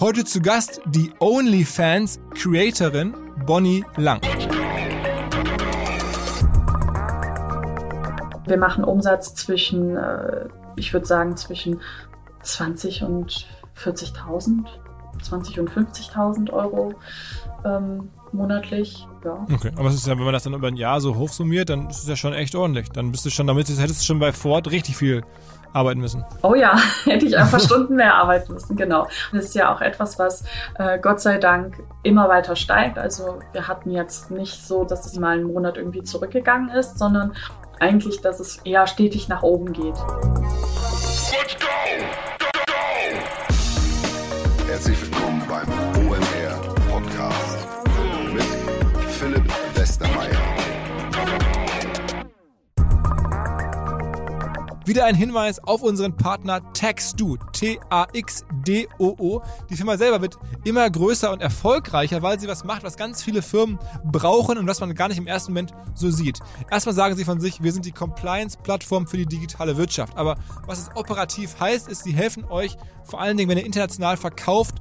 Heute zu Gast die OnlyFans Creatorin Bonnie Lang. Wir machen Umsatz zwischen, äh, ich würde sagen, zwischen 20 und 40.000, 20 und 50.000 Euro ähm, monatlich. Ja. Okay, aber es ist ja, wenn man das dann über ein Jahr so hochsummiert, dann ist es ja schon echt ordentlich. Dann bist du schon damit, hättest du schon bei Ford richtig viel arbeiten müssen. Oh ja, hätte ich einfach Stunden mehr arbeiten müssen, genau. Das ist ja auch etwas, was äh, Gott sei Dank immer weiter steigt. Also wir hatten jetzt nicht so, dass es mal einen Monat irgendwie zurückgegangen ist, sondern eigentlich, dass es eher stetig nach oben geht. Let's! Go, Wieder ein Hinweis auf unseren Partner Taxdo, T-A-X-D-O-O. Die Firma selber wird immer größer und erfolgreicher, weil sie was macht, was ganz viele Firmen brauchen und was man gar nicht im ersten Moment so sieht. Erstmal sagen sie von sich, wir sind die Compliance-Plattform für die digitale Wirtschaft. Aber was es operativ heißt, ist, sie helfen euch vor allen Dingen, wenn ihr international verkauft,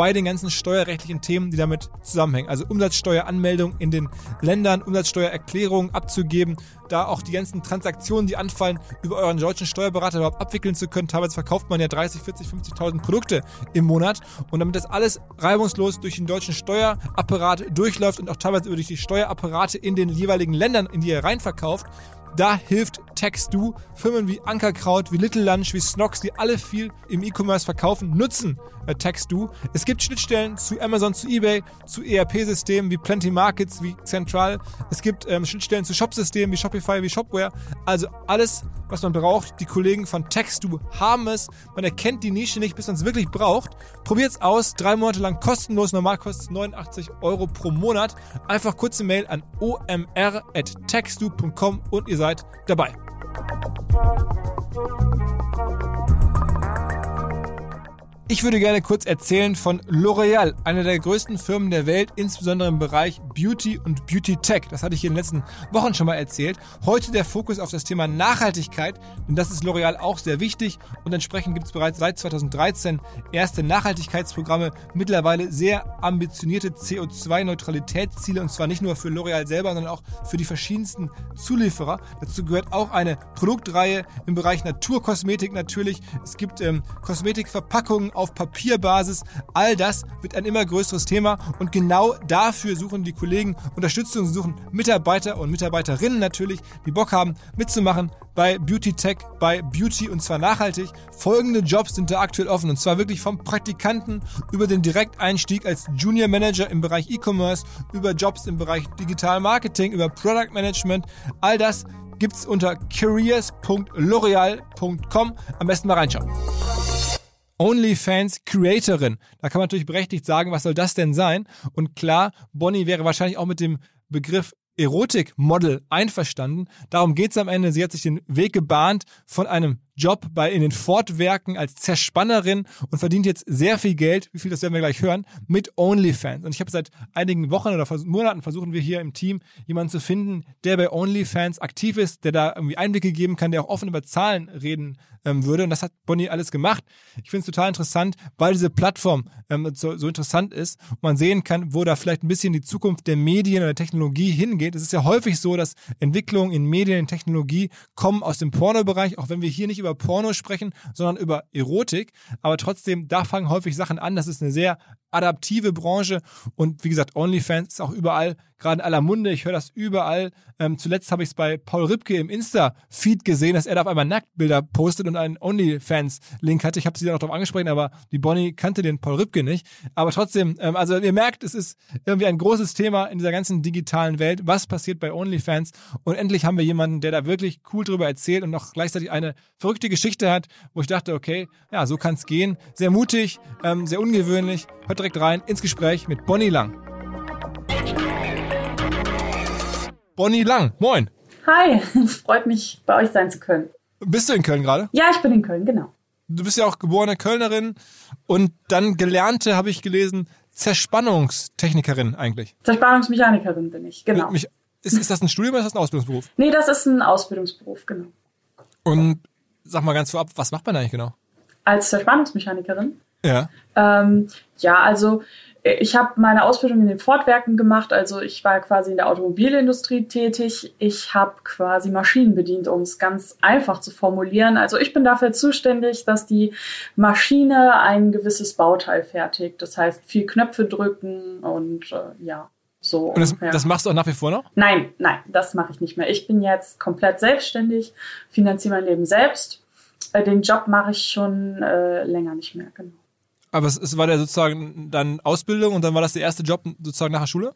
bei den ganzen steuerrechtlichen Themen, die damit zusammenhängen. Also Umsatzsteueranmeldung in den Ländern, Umsatzsteuererklärungen abzugeben, da auch die ganzen Transaktionen, die anfallen, über euren deutschen Steuerberater überhaupt abwickeln zu können. Teilweise verkauft man ja 30, 40, 50.000 Produkte im Monat. Und damit das alles reibungslos durch den deutschen Steuerapparat durchläuft und auch teilweise durch die Steuerapparate in den jeweiligen Ländern, in die ihr reinverkauft, da hilft TextDo. Firmen wie Ankerkraut, wie Little Lunch, wie Snox, die alle viel im E-Commerce verkaufen, nutzen äh, TextDo. Es gibt Schnittstellen zu Amazon, zu eBay, zu ERP-Systemen wie Plenty Markets, wie Central. Es gibt ähm, Schnittstellen zu Shop-Systemen wie Shopify, wie Shopware. Also alles, was man braucht. Die Kollegen von TextDo haben es. Man erkennt die Nische nicht, bis man es wirklich braucht. Probiert es aus. Drei Monate lang kostenlos. Normal kostet es 89 Euro pro Monat. Einfach kurze Mail an omr.textdo.com und ihr seid dabei. Ich würde gerne kurz erzählen von L'Oreal, einer der größten Firmen der Welt, insbesondere im Bereich Beauty und Beauty Tech. Das hatte ich in den letzten Wochen schon mal erzählt. Heute der Fokus auf das Thema Nachhaltigkeit, denn das ist L'Oreal auch sehr wichtig und entsprechend gibt es bereits seit 2013 erste Nachhaltigkeitsprogramme, mittlerweile sehr ambitionierte CO2-Neutralitätsziele und zwar nicht nur für L'Oreal selber, sondern auch für die verschiedensten Zulieferer. Dazu gehört auch eine Produktreihe im Bereich Naturkosmetik natürlich. Es gibt ähm, Kosmetikverpackungen auf Papierbasis. All das wird ein immer größeres Thema und genau dafür suchen die Kollegen Unterstützung, suchen Mitarbeiter und Mitarbeiterinnen natürlich, die Bock haben mitzumachen bei Beauty Tech, bei Beauty und zwar nachhaltig. Folgende Jobs sind da aktuell offen und zwar wirklich vom Praktikanten über den Direkteinstieg als Junior Manager im Bereich E-Commerce, über Jobs im Bereich Digital Marketing, über Product Management. All das gibt's unter careers.l'oreal.com. Am besten mal reinschauen. OnlyFans Creatorin. Da kann man natürlich berechtigt sagen, was soll das denn sein? Und klar, Bonnie wäre wahrscheinlich auch mit dem Begriff Erotik-Model einverstanden. Darum geht es am Ende. Sie hat sich den Weg gebahnt von einem Job bei in den Fortwerken als Zerspannerin und verdient jetzt sehr viel Geld, wie viel das werden wir gleich hören, mit OnlyFans. Und ich habe seit einigen Wochen oder Monaten versuchen wir hier im Team jemanden zu finden, der bei OnlyFans aktiv ist, der da irgendwie Einblicke geben kann, der auch offen über Zahlen reden ähm, würde. Und das hat Bonnie alles gemacht. Ich finde es total interessant, weil diese Plattform ähm, so, so interessant ist und man sehen kann, wo da vielleicht ein bisschen die Zukunft der Medien oder der Technologie hingeht. Es ist ja häufig so, dass Entwicklungen in Medien, in Technologie kommen aus dem Pornobereich, auch wenn wir hier nicht über Porno sprechen, sondern über Erotik. Aber trotzdem, da fangen häufig Sachen an. Das ist eine sehr adaptive Branche und wie gesagt, OnlyFans ist auch überall, gerade in aller Munde. Ich höre das überall. Ähm, zuletzt habe ich es bei Paul Ripke im Insta-Feed gesehen, dass er da auf einmal Nacktbilder postet und einen OnlyFans-Link hatte. Ich habe sie dann auch darauf angesprochen, aber die Bonnie kannte den Paul Ripke nicht. Aber trotzdem, ähm, also ihr merkt, es ist irgendwie ein großes Thema in dieser ganzen digitalen Welt. Was passiert bei OnlyFans? Und endlich haben wir jemanden, der da wirklich cool drüber erzählt und noch gleichzeitig eine verrückte Geschichte hat, wo ich dachte, okay, ja, so kann es gehen. Sehr mutig, ähm, sehr ungewöhnlich. Hört direkt rein ins Gespräch mit Bonnie Lang. Bonnie Lang, moin. Hi, freut mich, bei euch sein zu können. Bist du in Köln gerade? Ja, ich bin in Köln, genau. Du bist ja auch geborene Kölnerin und dann gelernte, habe ich gelesen, Zerspannungstechnikerin eigentlich. Zerspannungsmechanikerin bin ich, genau. Mich, ist, ist das ein Studium oder ist das ein Ausbildungsberuf? Nee, das ist ein Ausbildungsberuf, genau. Und sag mal ganz vorab, was macht man eigentlich genau? Als Zerspannungsmechanikerin? Ja. Ähm, ja, also ich habe meine Ausbildung in den Fortwerken gemacht, also ich war quasi in der Automobilindustrie tätig. Ich habe quasi Maschinen bedient, um es ganz einfach zu formulieren. Also ich bin dafür zuständig, dass die Maschine ein gewisses Bauteil fertigt. Das heißt, viel Knöpfe drücken und äh, ja. So und das, das, machst du auch nach wie vor noch? Nein, nein, das mache ich nicht mehr. Ich bin jetzt komplett selbstständig, finanziere mein Leben selbst. Äh, den Job mache ich schon äh, länger nicht mehr, genau. Aber es, es war ja sozusagen dann Ausbildung und dann war das der erste Job sozusagen nach der Schule?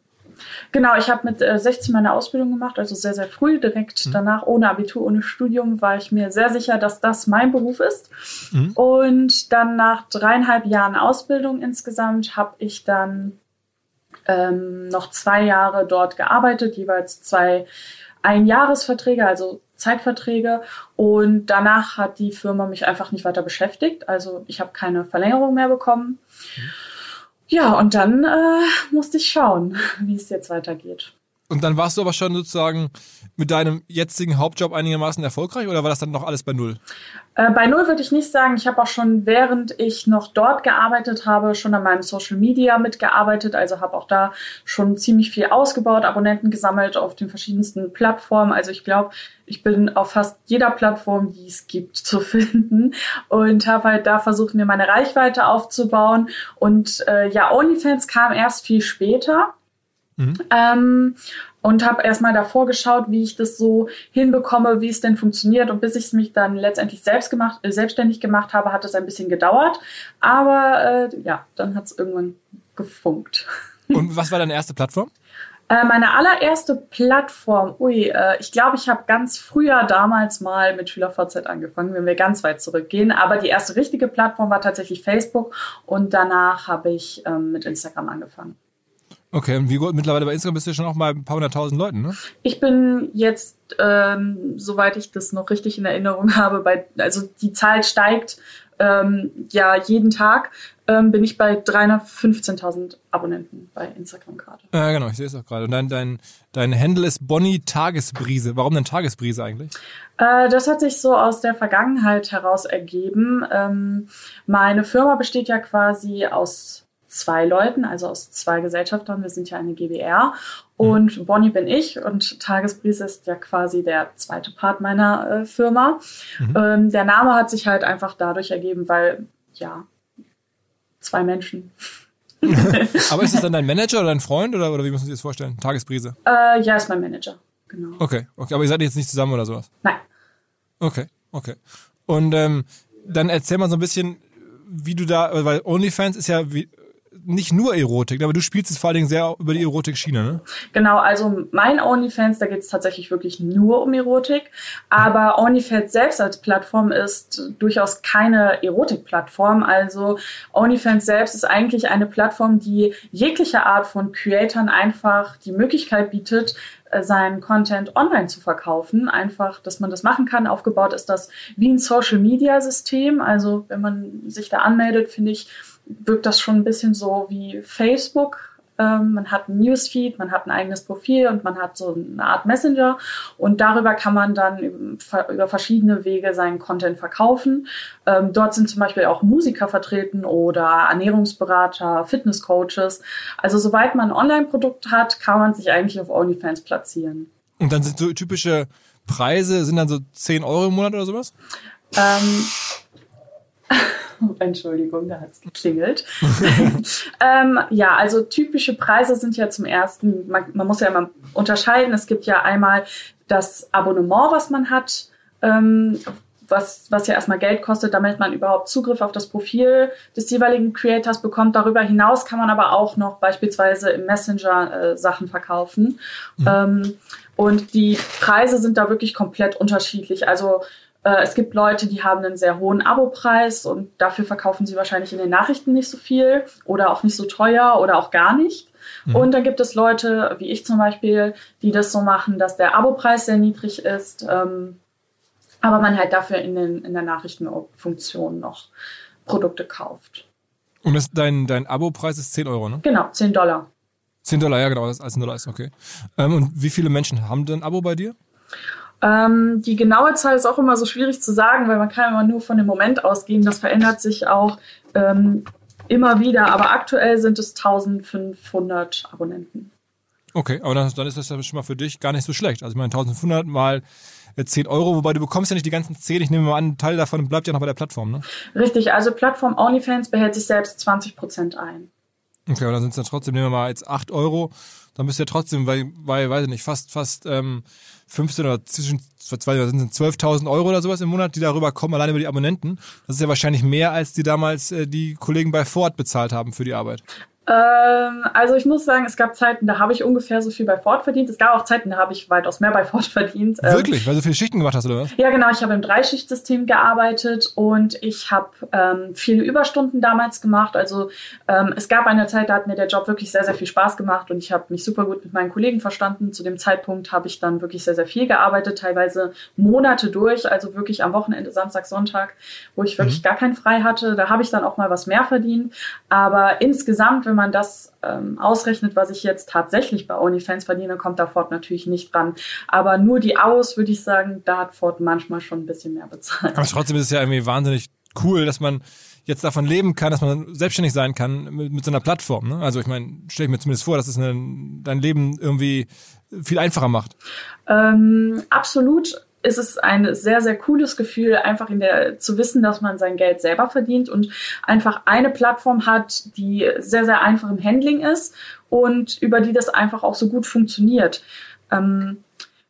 Genau, ich habe mit äh, 16 meine Ausbildung gemacht, also sehr, sehr früh, direkt mhm. danach, ohne Abitur, ohne Studium, war ich mir sehr sicher, dass das mein Beruf ist. Mhm. Und dann nach dreieinhalb Jahren Ausbildung insgesamt habe ich dann ähm, noch zwei Jahre dort gearbeitet, jeweils zwei Einjahresverträge, also Zeitverträge und danach hat die Firma mich einfach nicht weiter beschäftigt. Also ich habe keine Verlängerung mehr bekommen. Ja, und dann äh, musste ich schauen, wie es jetzt weitergeht. Und dann warst du aber schon sozusagen mit deinem jetzigen Hauptjob einigermaßen erfolgreich oder war das dann noch alles bei Null? Äh, bei Null würde ich nicht sagen. Ich habe auch schon, während ich noch dort gearbeitet habe, schon an meinem Social Media mitgearbeitet. Also habe auch da schon ziemlich viel ausgebaut, Abonnenten gesammelt auf den verschiedensten Plattformen. Also ich glaube, ich bin auf fast jeder Plattform, die es gibt, zu finden und habe halt da versucht, mir meine Reichweite aufzubauen. Und äh, ja, OnlyFans kam erst viel später. Mhm. Ähm, und habe erstmal davor geschaut, wie ich das so hinbekomme, wie es denn funktioniert. Und bis ich es mich dann letztendlich selbst gemacht, äh, selbstständig gemacht habe, hat es ein bisschen gedauert. Aber äh, ja, dann hat es irgendwann gefunkt. Und was war deine erste Plattform? Äh, meine allererste Plattform, ui, äh, ich glaube, ich habe ganz früher damals mal mit SchülerVZ angefangen, wenn wir ganz weit zurückgehen. Aber die erste richtige Plattform war tatsächlich Facebook und danach habe ich ähm, mit Instagram angefangen. Okay, und wie gut, mittlerweile bei Instagram bist du schon auch mal ein paar hunderttausend Leuten, ne? Ich bin jetzt, ähm, soweit ich das noch richtig in Erinnerung habe, bei, also die Zahl steigt ähm, ja jeden Tag, ähm, bin ich bei 315.000 Abonnenten bei Instagram gerade. Ja, genau, ich sehe es auch gerade. Und dein, dein, dein Handle ist Bonnie Tagesbrise. Warum denn Tagesbrise eigentlich? Äh, das hat sich so aus der Vergangenheit heraus ergeben. Ähm, meine Firma besteht ja quasi aus zwei Leuten, also aus zwei Gesellschaftern. Wir sind ja eine GBR. Und. Bonnie bin ich und Tagesbrise ist ja quasi der zweite Part meiner äh, Firma. Mhm. Ähm, der Name hat sich halt einfach dadurch ergeben, weil, ja, zwei Menschen. Aber ist es dann dein Manager oder dein Freund oder, oder wie muss man sich das vorstellen? Tagesbrise? Äh, ja, ist mein Manager, genau. Okay, okay. Aber ihr seid jetzt nicht zusammen oder sowas? Nein. Okay, okay. Und ähm, dann erzähl mal so ein bisschen, wie du da, weil OnlyFans ist ja wie, nicht nur Erotik, aber du spielst es vor allen Dingen sehr über die Erotik-Schiene, ne? Genau, also mein OnlyFans, da geht es tatsächlich wirklich nur um Erotik. Aber OnlyFans selbst als Plattform ist durchaus keine Erotik-Plattform. Also OnlyFans selbst ist eigentlich eine Plattform, die jegliche Art von Creatoren einfach die Möglichkeit bietet, äh, seinen Content online zu verkaufen. Einfach, dass man das machen kann. Aufgebaut ist das wie ein Social-Media-System. Also wenn man sich da anmeldet, finde ich, wirkt das schon ein bisschen so wie Facebook. Ähm, man hat ein Newsfeed, man hat ein eigenes Profil und man hat so eine Art Messenger und darüber kann man dann über verschiedene Wege seinen Content verkaufen. Ähm, dort sind zum Beispiel auch Musiker vertreten oder Ernährungsberater, Fitnesscoaches. Also sobald man ein Online-Produkt hat, kann man sich eigentlich auf OnlyFans platzieren. Und dann sind so typische Preise, sind dann so 10 Euro im Monat oder sowas? Ähm, Entschuldigung, da hat es geklingelt. ähm, ja, also typische Preise sind ja zum ersten, man, man, muss ja immer unterscheiden. Es gibt ja einmal das Abonnement, was man hat, ähm, was, was ja erstmal Geld kostet, damit man überhaupt Zugriff auf das Profil des jeweiligen Creators bekommt. Darüber hinaus kann man aber auch noch beispielsweise im Messenger äh, Sachen verkaufen. Mhm. Ähm, und die Preise sind da wirklich komplett unterschiedlich. Also äh, es gibt Leute, die haben einen sehr hohen Abopreis und dafür verkaufen sie wahrscheinlich in den Nachrichten nicht so viel oder auch nicht so teuer oder auch gar nicht. Mhm. Und dann gibt es Leute, wie ich zum Beispiel, die das so machen, dass der Abopreis sehr niedrig ist, ähm, aber man halt dafür in, den, in der Nachrichtenfunktion noch Produkte kauft. Und das, dein, dein Abopreis ist 10 Euro, ne? Genau, 10 Dollar. 10 Dollar, ja genau, das als ein Dollar ist okay. Ähm, und wie viele Menschen haben denn ein Abo bei dir? Ähm, die genaue Zahl ist auch immer so schwierig zu sagen, weil man kann immer nur von dem Moment ausgehen. Das verändert sich auch ähm, immer wieder, aber aktuell sind es 1500 Abonnenten. Okay, aber dann, dann ist das ja schon mal für dich gar nicht so schlecht. Also ich meine 1500 mal 10 Euro, wobei du bekommst ja nicht die ganzen 10, ich nehme mal an, ein Teil davon bleibt ja noch bei der Plattform, ne? Richtig, also Plattform OnlyFans behält sich selbst 20 Prozent ein. Okay, aber dann sind es dann trotzdem, nehmen wir mal jetzt 8 Euro, dann bist du ja trotzdem bei, bei weiß ich nicht, fast, fast ähm, 15 oder zwischen zwei, sind 12.000 Euro oder sowas im Monat, die darüber kommen, allein über die Abonnenten. Das ist ja wahrscheinlich mehr, als die damals äh, die Kollegen bei Ford bezahlt haben für die Arbeit. Ähm, also ich muss sagen, es gab Zeiten, da habe ich ungefähr so viel bei Ford verdient. Es gab auch Zeiten, da habe ich weitaus mehr bei Ford verdient. Ähm, Wirklich? Weil du viele Schichten gemacht hast, oder was? Ja, genau. Ich habe im Dreischichtsystem gearbeitet und ich habe ähm, viele Überstunden damals gemacht. Also ähm, es gab eine Zeit, da hat mir der Job wirklich sehr, sehr viel Spaß gemacht und ich habe mich super gut mit meinen Kollegen verstanden. Zu dem Zeitpunkt habe ich dann wirklich sehr, sehr viel gearbeitet, teilweise Monate durch, also wirklich am Wochenende, Samstag, Sonntag, wo ich wirklich mhm. gar keinen frei hatte. Da habe ich dann auch mal was mehr verdient. Aber insgesamt, wenn wenn man das ähm, ausrechnet, was ich jetzt tatsächlich bei OnlyFans verdiene, kommt da Ford natürlich nicht dran. Aber nur die Aus, würde ich sagen, da hat Ford manchmal schon ein bisschen mehr bezahlt. Aber trotzdem ist es ja irgendwie wahnsinnig cool, dass man jetzt davon leben kann, dass man selbstständig sein kann mit, mit so einer Plattform. Ne? Also ich meine, stelle ich mir zumindest vor, dass es eine, dein Leben irgendwie viel einfacher macht. Ähm, absolut ist es ein sehr, sehr cooles Gefühl, einfach in der, zu wissen, dass man sein Geld selber verdient und einfach eine Plattform hat, die sehr, sehr einfach im Handling ist und über die das einfach auch so gut funktioniert. Ähm,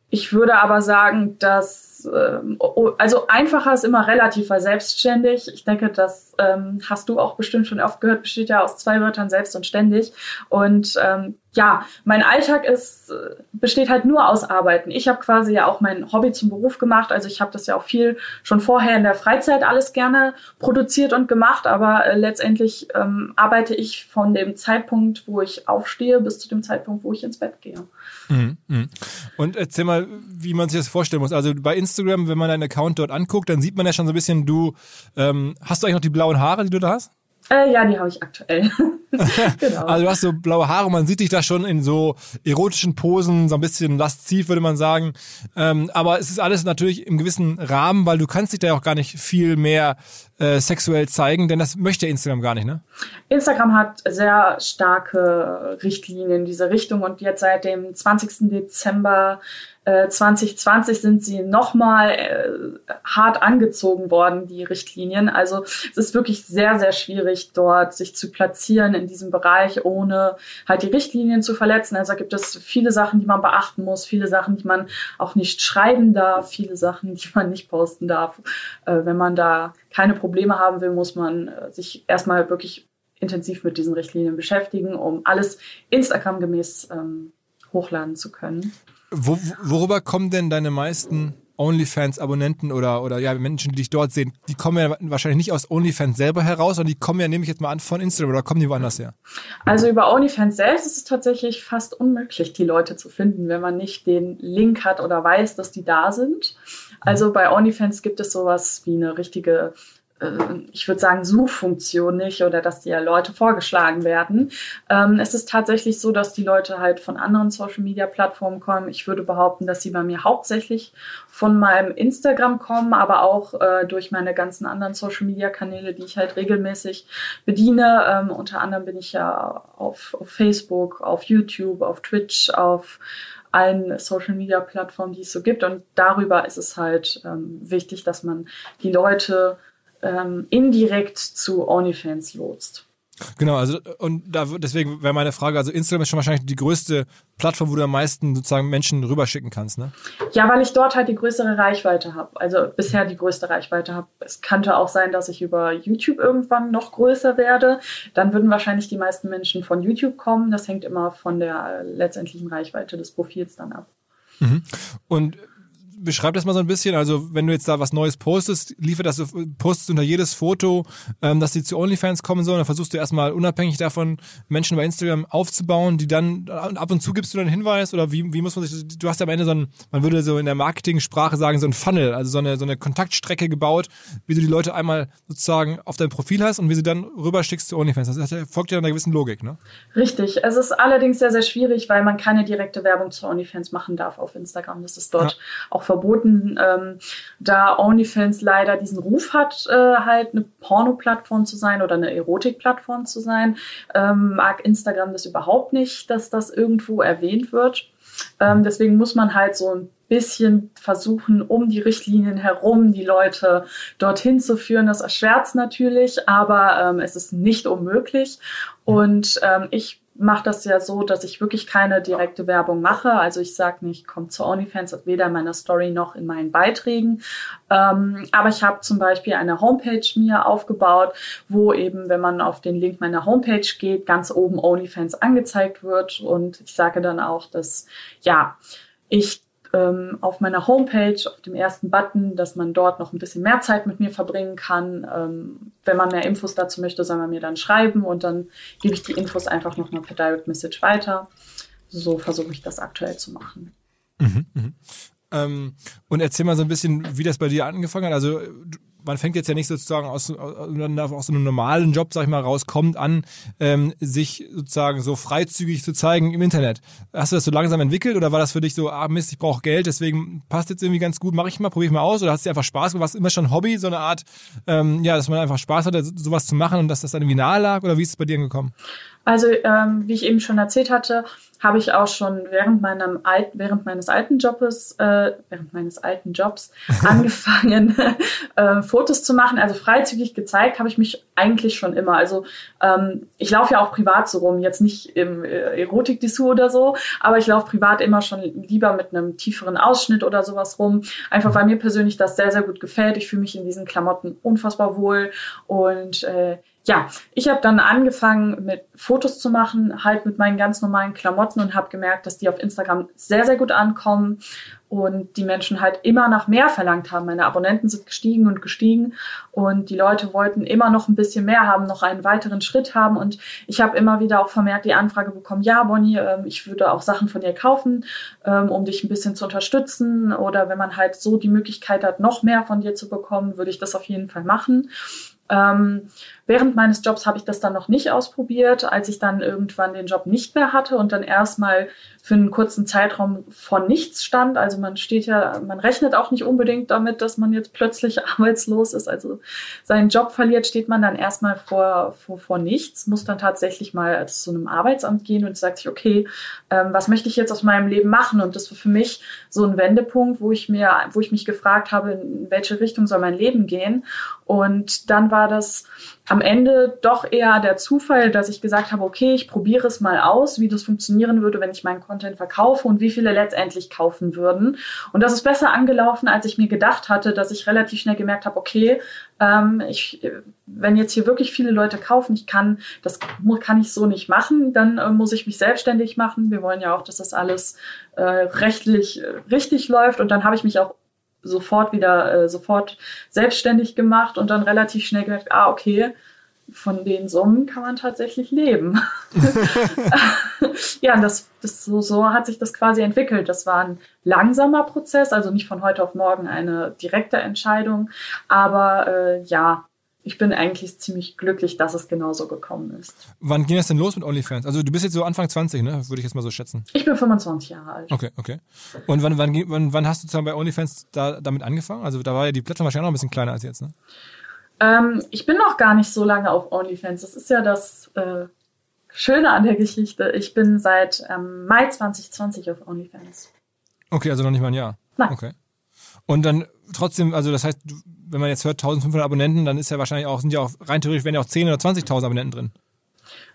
ich würde aber sagen, dass ähm, also einfacher ist immer relativ, weil selbstständig. Ich denke, das ähm, hast du auch bestimmt schon oft gehört, besteht ja aus zwei Wörtern selbst und ständig. Und ähm, ja, mein Alltag ist, äh, besteht halt nur aus Arbeiten. Ich habe quasi ja auch mein Hobby zum Beruf gemacht. Also ich habe das ja auch viel schon vorher in der Freizeit alles gerne produziert und gemacht. Aber äh, letztendlich ähm, arbeite ich von dem Zeitpunkt, wo ich aufstehe, bis zu dem Zeitpunkt, wo ich ins Bett gehe. Mhm, mhm. Und erzähl mal, wie man sich das vorstellen muss. Also bei Instagram, wenn man deinen Account dort anguckt, dann sieht man ja schon so ein bisschen, du ähm, hast du eigentlich noch die blauen Haare, die du da hast? Äh, ja, die habe ich aktuell. genau. Also du hast so blaue Haare, man sieht dich da schon in so erotischen Posen, so ein bisschen lasziv, würde man sagen. Ähm, aber es ist alles natürlich im gewissen Rahmen, weil du kannst dich da auch gar nicht viel mehr äh, sexuell zeigen, denn das möchte Instagram gar nicht, ne? Instagram hat sehr starke Richtlinien in diese Richtung und jetzt seit dem 20. Dezember 2020 äh, sind sie nochmal äh, hart angezogen worden, die Richtlinien. Also es ist wirklich sehr, sehr schwierig, dort sich zu platzieren in diesem Bereich, ohne halt die Richtlinien zu verletzen. Also da gibt es viele Sachen, die man beachten muss, viele Sachen, die man auch nicht schreiben darf, viele Sachen, die man nicht posten darf. Äh, wenn man da keine Probleme haben will, muss man äh, sich erstmal wirklich intensiv mit diesen Richtlinien beschäftigen, um alles Instagram-gemäß ähm, hochladen zu können. Wo, worüber kommen denn deine meisten OnlyFans-Abonnenten oder, oder ja, Menschen, die dich dort sehen, die kommen ja wahrscheinlich nicht aus OnlyFans selber heraus, sondern die kommen ja, nehme ich jetzt mal an, von Instagram oder kommen die woanders her? Also über OnlyFans selbst ist es tatsächlich fast unmöglich, die Leute zu finden, wenn man nicht den Link hat oder weiß, dass die da sind. Also bei OnlyFans gibt es sowas wie eine richtige ich würde sagen, Suchfunktion nicht oder dass die ja Leute vorgeschlagen werden. Ähm, es ist tatsächlich so, dass die Leute halt von anderen Social-Media-Plattformen kommen. Ich würde behaupten, dass sie bei mir hauptsächlich von meinem Instagram kommen, aber auch äh, durch meine ganzen anderen Social-Media-Kanäle, die ich halt regelmäßig bediene. Ähm, unter anderem bin ich ja auf, auf Facebook, auf YouTube, auf Twitch, auf allen Social-Media-Plattformen, die es so gibt. Und darüber ist es halt ähm, wichtig, dass man die Leute ähm, indirekt zu OnlyFans lotst. Genau, also und da deswegen wäre meine Frage, also Instagram ist schon wahrscheinlich die größte Plattform, wo du am meisten sozusagen Menschen rüberschicken kannst, ne? Ja, weil ich dort halt die größere Reichweite habe. Also bisher die größte Reichweite habe. Es könnte auch sein, dass ich über YouTube irgendwann noch größer werde. Dann würden wahrscheinlich die meisten Menschen von YouTube kommen. Das hängt immer von der letztendlichen Reichweite des Profils dann ab. Mhm. Und beschreib das mal so ein bisschen. Also, wenn du jetzt da was Neues postest, liefert das, postest unter jedes Foto, ähm, dass die zu OnlyFans kommen sollen. Dann versuchst du erstmal unabhängig davon Menschen bei Instagram aufzubauen, die dann ab und zu gibst du dann einen Hinweis oder wie, wie muss man sich, du hast ja am Ende so ein, man würde so in der Marketing-Sprache sagen, so ein Funnel, also so eine, so eine Kontaktstrecke gebaut, wie du die Leute einmal sozusagen auf dein Profil hast und wie sie dann rüberschickst zu OnlyFans. Das folgt ja einer gewissen Logik, ne? Richtig. Es ist allerdings sehr, sehr schwierig, weil man keine direkte Werbung zu OnlyFans machen darf auf Instagram. Das ist dort ja. auch verboten, ähm, da OnlyFans leider diesen Ruf hat, äh, halt eine Porno-Plattform zu sein oder eine Erotik-Plattform zu sein. Ähm, mag Instagram das überhaupt nicht, dass das irgendwo erwähnt wird. Ähm, deswegen muss man halt so ein bisschen versuchen, um die Richtlinien herum die Leute dorthin zu führen. Das erschwert natürlich, aber ähm, es ist nicht unmöglich. Und ähm, ich mache das ja so, dass ich wirklich keine direkte Werbung mache. Also ich sage nicht, kommt zu OnlyFans, weder in meiner Story noch in meinen Beiträgen. Ähm, aber ich habe zum Beispiel eine Homepage mir aufgebaut, wo eben, wenn man auf den Link meiner Homepage geht, ganz oben OnlyFans angezeigt wird. Und ich sage dann auch, dass ja, ich ähm, auf meiner Homepage, auf dem ersten Button, dass man dort noch ein bisschen mehr Zeit mit mir verbringen kann. Ähm, wenn man mehr Infos dazu möchte, soll man mir dann schreiben und dann gebe ich die Infos einfach nochmal per Direct Message weiter. So versuche ich das aktuell zu machen. Mhm, mh. ähm, und erzähl mal so ein bisschen, wie das bei dir angefangen hat. Also man fängt jetzt ja nicht sozusagen aus, aus einem normalen Job, sag ich mal, rauskommt an, ähm, sich sozusagen so freizügig zu zeigen im Internet. Hast du das so langsam entwickelt oder war das für dich so, ah Mist, ich brauche Geld, deswegen passt jetzt irgendwie ganz gut, mache ich mal, probiere ich mal aus oder hast du einfach Spaß gemacht? War es immer schon Hobby, so eine Art, ähm, ja, dass man einfach Spaß hatte, sowas zu machen und dass das dann irgendwie nahe lag oder wie ist es bei dir gekommen? Also, ähm, wie ich eben schon erzählt hatte, habe ich auch schon während meinem Alt, während meines alten Jobs, äh, während meines alten Jobs angefangen, äh, Fotos zu machen. Also freizügig gezeigt habe ich mich eigentlich schon immer. Also ähm, ich laufe ja auch privat so rum, jetzt nicht im äh, Erotik-Dessous oder so, aber ich laufe privat immer schon lieber mit einem tieferen Ausschnitt oder sowas rum. Einfach weil mir persönlich das sehr, sehr gut gefällt. Ich fühle mich in diesen Klamotten unfassbar wohl und äh, ja, ich habe dann angefangen mit Fotos zu machen, halt mit meinen ganz normalen Klamotten und habe gemerkt, dass die auf Instagram sehr, sehr gut ankommen und die Menschen halt immer nach mehr verlangt haben. Meine Abonnenten sind gestiegen und gestiegen und die Leute wollten immer noch ein bisschen mehr haben, noch einen weiteren Schritt haben und ich habe immer wieder auch vermehrt die Anfrage bekommen, ja Bonnie, ähm, ich würde auch Sachen von dir kaufen, ähm, um dich ein bisschen zu unterstützen oder wenn man halt so die Möglichkeit hat, noch mehr von dir zu bekommen, würde ich das auf jeden Fall machen. Ähm, während meines Jobs habe ich das dann noch nicht ausprobiert, als ich dann irgendwann den Job nicht mehr hatte und dann erstmal für einen kurzen Zeitraum von nichts stand. Also man steht ja, man rechnet auch nicht unbedingt damit, dass man jetzt plötzlich arbeitslos ist, also seinen Job verliert, steht man dann erstmal vor, vor, vor nichts, muss dann tatsächlich mal zu einem Arbeitsamt gehen und sagt sich, okay, ähm, was möchte ich jetzt aus meinem Leben machen? Und das war für mich so ein Wendepunkt, wo ich mir, wo ich mich gefragt habe, in welche Richtung soll mein Leben gehen? Und dann war das am Ende doch eher der Zufall, dass ich gesagt habe, okay, ich probiere es mal aus, wie das funktionieren würde, wenn ich meinen Content verkaufe und wie viele letztendlich kaufen würden. Und das ist besser angelaufen, als ich mir gedacht hatte, dass ich relativ schnell gemerkt habe, okay, ähm, ich, wenn jetzt hier wirklich viele Leute kaufen, ich kann, das kann ich so nicht machen, dann äh, muss ich mich selbstständig machen. Wir wollen ja auch, dass das alles äh, rechtlich äh, richtig läuft. Und dann habe ich mich auch sofort wieder äh, sofort selbstständig gemacht und dann relativ schnell gemerkt, ah, okay, von den Summen kann man tatsächlich leben. ja, das, das so, so hat sich das quasi entwickelt. Das war ein langsamer Prozess, also nicht von heute auf morgen eine direkte Entscheidung, aber äh, ja, ich bin eigentlich ziemlich glücklich, dass es genauso gekommen ist. Wann ging das denn los mit OnlyFans? Also du bist jetzt so Anfang 20, ne? Würde ich jetzt mal so schätzen. Ich bin 25 Jahre alt. Okay, okay. Und wann, wann, wann, wann hast du bei OnlyFans da, damit angefangen? Also da war ja die Plattform wahrscheinlich auch noch ein bisschen kleiner als jetzt, ne? Ähm, ich bin noch gar nicht so lange auf OnlyFans. Das ist ja das äh, Schöne an der Geschichte. Ich bin seit ähm, Mai 2020 auf OnlyFans. Okay, also noch nicht mal ein Jahr. Nein. Okay. Und dann trotzdem, also das heißt, wenn man jetzt hört 1500 Abonnenten, dann ist ja wahrscheinlich auch, sind ja auch rein theoretisch werden ja auch 10 oder 20.000 Abonnenten drin.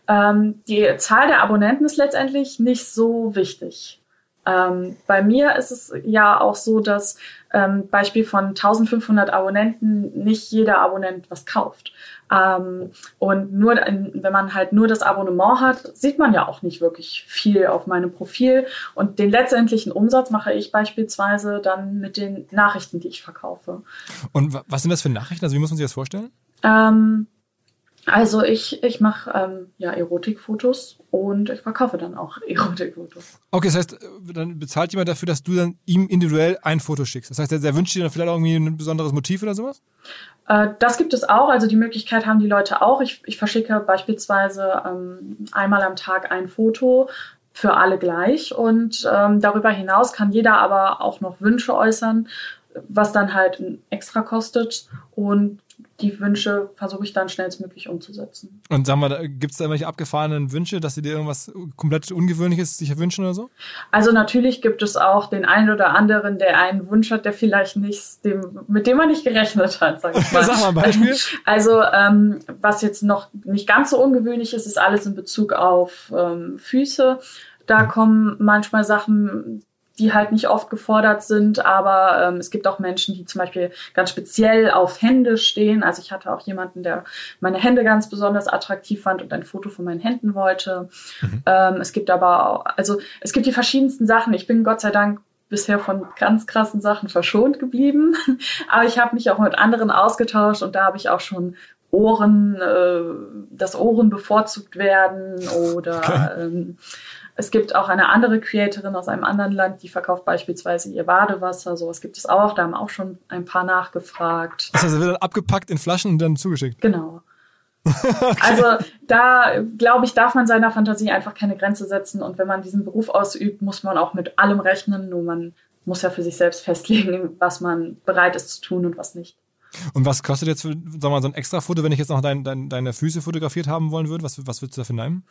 Ähm, die Zahl der Abonnenten ist letztendlich nicht so wichtig. Ähm, bei mir ist es ja auch so, dass ähm, Beispiel von 1500 Abonnenten nicht jeder Abonnent was kauft. Ähm, und nur, wenn man halt nur das Abonnement hat, sieht man ja auch nicht wirklich viel auf meinem Profil. Und den letztendlichen Umsatz mache ich beispielsweise dann mit den Nachrichten, die ich verkaufe. Und was sind das für Nachrichten? Also wie muss man sich das vorstellen? Ähm, also ich, ich mache ähm, ja Erotikfotos und ich verkaufe dann auch Erotikfotos. Okay, das heißt, dann bezahlt jemand dafür, dass du dann ihm individuell ein Foto schickst. Das heißt, der, der wünscht dir dann vielleicht auch irgendwie ein besonderes Motiv oder sowas? Äh, das gibt es auch. Also die Möglichkeit haben die Leute auch. Ich, ich verschicke beispielsweise ähm, einmal am Tag ein Foto für alle gleich. Und ähm, darüber hinaus kann jeder aber auch noch Wünsche äußern, was dann halt extra kostet. Und die Wünsche versuche ich dann schnellstmöglich umzusetzen. Und sag mal, gibt es da irgendwelche abgefahrenen Wünsche, dass sie dir irgendwas komplett Ungewöhnliches sich wünschen oder so? Also natürlich gibt es auch den einen oder anderen, der einen Wunsch hat, der vielleicht nicht, dem, mit dem man nicht gerechnet hat, sag ich mal. sag mal ein Beispiel. Also ähm, was jetzt noch nicht ganz so ungewöhnlich ist, ist alles in Bezug auf ähm, Füße. Da kommen manchmal Sachen, die halt nicht oft gefordert sind, aber ähm, es gibt auch Menschen, die zum Beispiel ganz speziell auf Hände stehen. Also ich hatte auch jemanden, der meine Hände ganz besonders attraktiv fand und ein Foto von meinen Händen wollte. Mhm. Ähm, es gibt aber auch, also es gibt die verschiedensten Sachen. Ich bin Gott sei Dank bisher von ganz krassen Sachen verschont geblieben, aber ich habe mich auch mit anderen ausgetauscht und da habe ich auch schon Ohren, äh, dass Ohren bevorzugt werden oder ähm, es gibt auch eine andere Creatorin aus einem anderen Land, die verkauft beispielsweise ihr Badewasser. Sowas gibt es auch. Da haben auch schon ein paar nachgefragt. Das heißt, es wird dann abgepackt in Flaschen und dann zugeschickt. Genau. okay. Also da, glaube ich, darf man seiner Fantasie einfach keine Grenze setzen. Und wenn man diesen Beruf ausübt, muss man auch mit allem rechnen. Nur man muss ja für sich selbst festlegen, was man bereit ist zu tun und was nicht. Und was kostet jetzt, sag mal, so ein extra Foto, wenn ich jetzt noch dein, dein, deine Füße fotografiert haben wollen würde? Was, was würdest du dafür nehmen?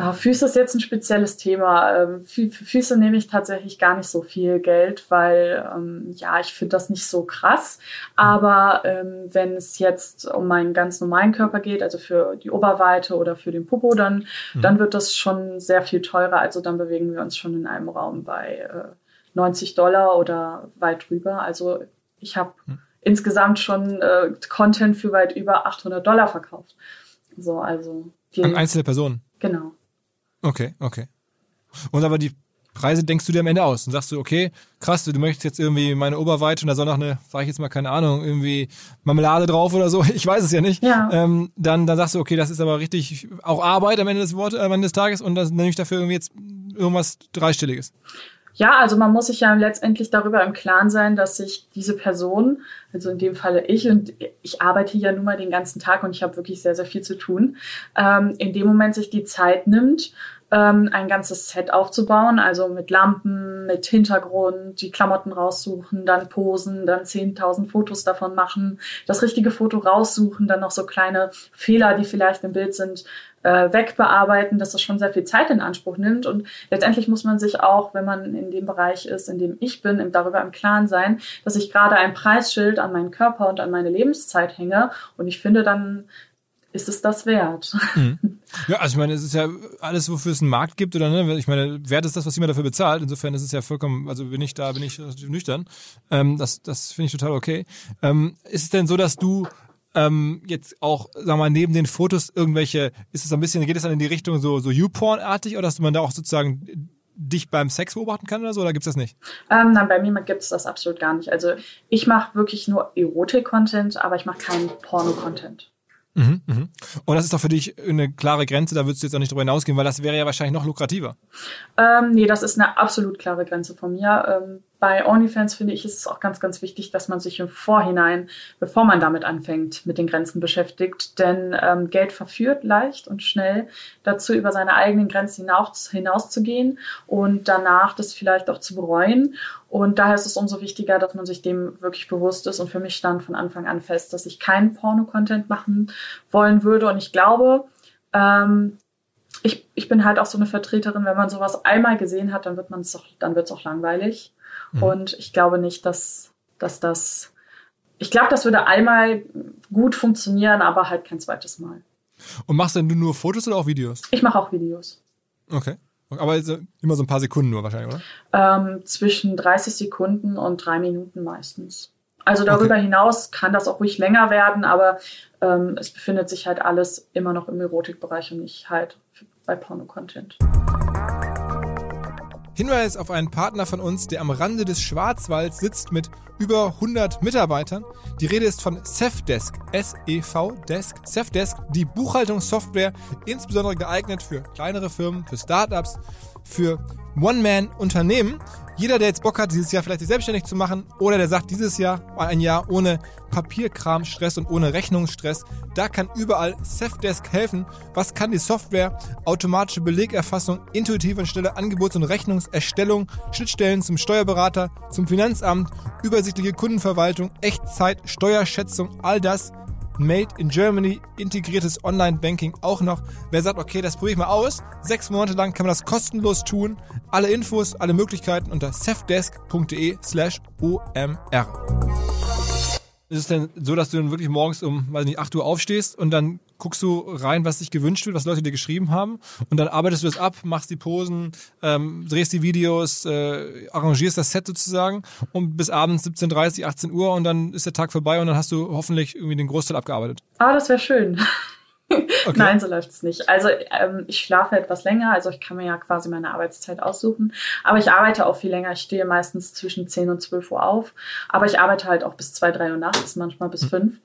Ah, Füße ist jetzt ein spezielles Thema. Ähm, für Füße nehme ich tatsächlich gar nicht so viel Geld, weil ähm, ja, ich finde das nicht so krass. Aber ähm, wenn es jetzt um meinen ganz normalen Körper geht, also für die Oberweite oder für den Popo, dann, mhm. dann wird das schon sehr viel teurer. Also dann bewegen wir uns schon in einem Raum bei äh, 90 Dollar oder weit drüber. Also ich habe mhm. insgesamt schon äh, Content für weit über 800 Dollar verkauft. So, also. An einzelne Personen? Genau. Okay, okay. Und aber die Preise denkst du dir am Ende aus und sagst du, okay, krass, du möchtest jetzt irgendwie meine Oberweite und da soll noch eine, sag ich jetzt mal, keine Ahnung, irgendwie Marmelade drauf oder so, ich weiß es ja nicht. Ja. Ähm, dann, dann sagst du, okay, das ist aber richtig auch Arbeit am Ende des Wortes, am Ende des Tages und dann nehme ich dafür irgendwie jetzt irgendwas Dreistelliges. Ja, also man muss sich ja letztendlich darüber im Klaren sein, dass sich diese Person, also in dem Falle ich, und ich arbeite ja nun mal den ganzen Tag und ich habe wirklich sehr, sehr viel zu tun, ähm, in dem Moment sich die Zeit nimmt, ähm, ein ganzes Set aufzubauen, also mit Lampen, mit Hintergrund, die Klamotten raussuchen, dann posen, dann 10.000 Fotos davon machen, das richtige Foto raussuchen, dann noch so kleine Fehler, die vielleicht im Bild sind, äh, wegbearbeiten, dass das schon sehr viel Zeit in Anspruch nimmt. Und letztendlich muss man sich auch, wenn man in dem Bereich ist, in dem ich bin, darüber im Klaren sein, dass ich gerade ein Preisschild an meinen Körper und an meine Lebenszeit hänge. Und ich finde, dann ist es das wert. Mhm. Ja, also ich meine, es ist ja alles, wofür es einen Markt gibt, oder ne? Ich meine, Wert ist das, was jemand dafür bezahlt. Insofern ist es ja vollkommen, also bin ich da, bin ich nüchtern. Ähm, das das finde ich total okay. Ähm, ist es denn so, dass du ähm, jetzt auch, wir mal, neben den Fotos irgendwelche, ist es ein bisschen, geht es dann in die Richtung so, so YouPorn-artig oder dass man da auch sozusagen dich beim Sex beobachten kann oder so, oder gibt's das nicht? Ähm, nein, bei mir gibt es das absolut gar nicht. Also ich mache wirklich nur Erotik-Content, aber ich mache keinen Porno-Content. Mhm, mhm. Und das ist doch für dich eine klare Grenze, da würdest du jetzt auch nicht drüber hinausgehen, weil das wäre ja wahrscheinlich noch lukrativer. Ähm, nee, das ist eine absolut klare Grenze von mir. Ähm, bei OnlyFans finde ich, ist es auch ganz, ganz wichtig, dass man sich im Vorhinein, bevor man damit anfängt, mit den Grenzen beschäftigt. Denn ähm, Geld verführt leicht und schnell dazu, über seine eigenen Grenzen hinaus, hinauszugehen und danach das vielleicht auch zu bereuen. Und daher ist es umso wichtiger, dass man sich dem wirklich bewusst ist. Und für mich stand von Anfang an fest, dass ich keinen Porno-Content machen wollen würde. Und ich glaube, ähm, ich, ich bin halt auch so eine Vertreterin, wenn man sowas einmal gesehen hat, dann wird es auch, dann wird es auch langweilig. Mhm. Und ich glaube nicht, dass, dass das, ich glaube, das würde einmal gut funktionieren, aber halt kein zweites Mal. Und machst denn du nur Fotos oder auch Videos? Ich mache auch Videos. Okay. Aber immer so ein paar Sekunden nur wahrscheinlich, oder? Ähm, zwischen 30 Sekunden und drei Minuten meistens. Also darüber okay. hinaus kann das auch ruhig länger werden, aber ähm, es befindet sich halt alles immer noch im Erotikbereich und nicht halt bei Porno-Content. Hinweis auf einen Partner von uns, der am Rande des Schwarzwalds sitzt mit über 100 Mitarbeitern. Die Rede ist von Safdesk, S-E-V Desk, Safdesk, die Buchhaltungssoftware, insbesondere geeignet für kleinere Firmen, für Startups, für One-Man-Unternehmen. Jeder, der jetzt Bock hat, dieses Jahr vielleicht sich selbstständig zu machen oder der sagt, dieses Jahr ein Jahr ohne Papierkram, Stress und ohne Rechnungsstress, da kann überall Safdesk helfen. Was kann die Software? Automatische Belegerfassung, intuitive und schnelle Angebots- und Rechnungserstellung, Schnittstellen zum Steuerberater, zum Finanzamt, übersichtliche Kundenverwaltung, Echtzeit, Steuerschätzung, all das Made in Germany, integriertes Online-Banking auch noch. Wer sagt, okay, das probiere ich mal aus. Sechs Monate lang kann man das kostenlos tun. Alle Infos, alle Möglichkeiten unter safdesk.de slash omr. Ist es denn so, dass du dann wirklich morgens um, weiß nicht, 8 Uhr aufstehst und dann guckst du rein, was sich gewünscht wird, was Leute dir geschrieben haben und dann arbeitest du das ab, machst die Posen, ähm, drehst die Videos, äh, arrangierst das Set sozusagen und bis abends 17.30, 18 Uhr und dann ist der Tag vorbei und dann hast du hoffentlich irgendwie den Großteil abgearbeitet. Ah, das wäre schön. Okay. Nein, so läuft es nicht. Also ähm, ich schlafe etwas länger, also ich kann mir ja quasi meine Arbeitszeit aussuchen. Aber ich arbeite auch viel länger. Ich stehe meistens zwischen 10 und 12 Uhr auf. Aber ich arbeite halt auch bis 2, 3 Uhr nachts, manchmal bis 5. Mhm.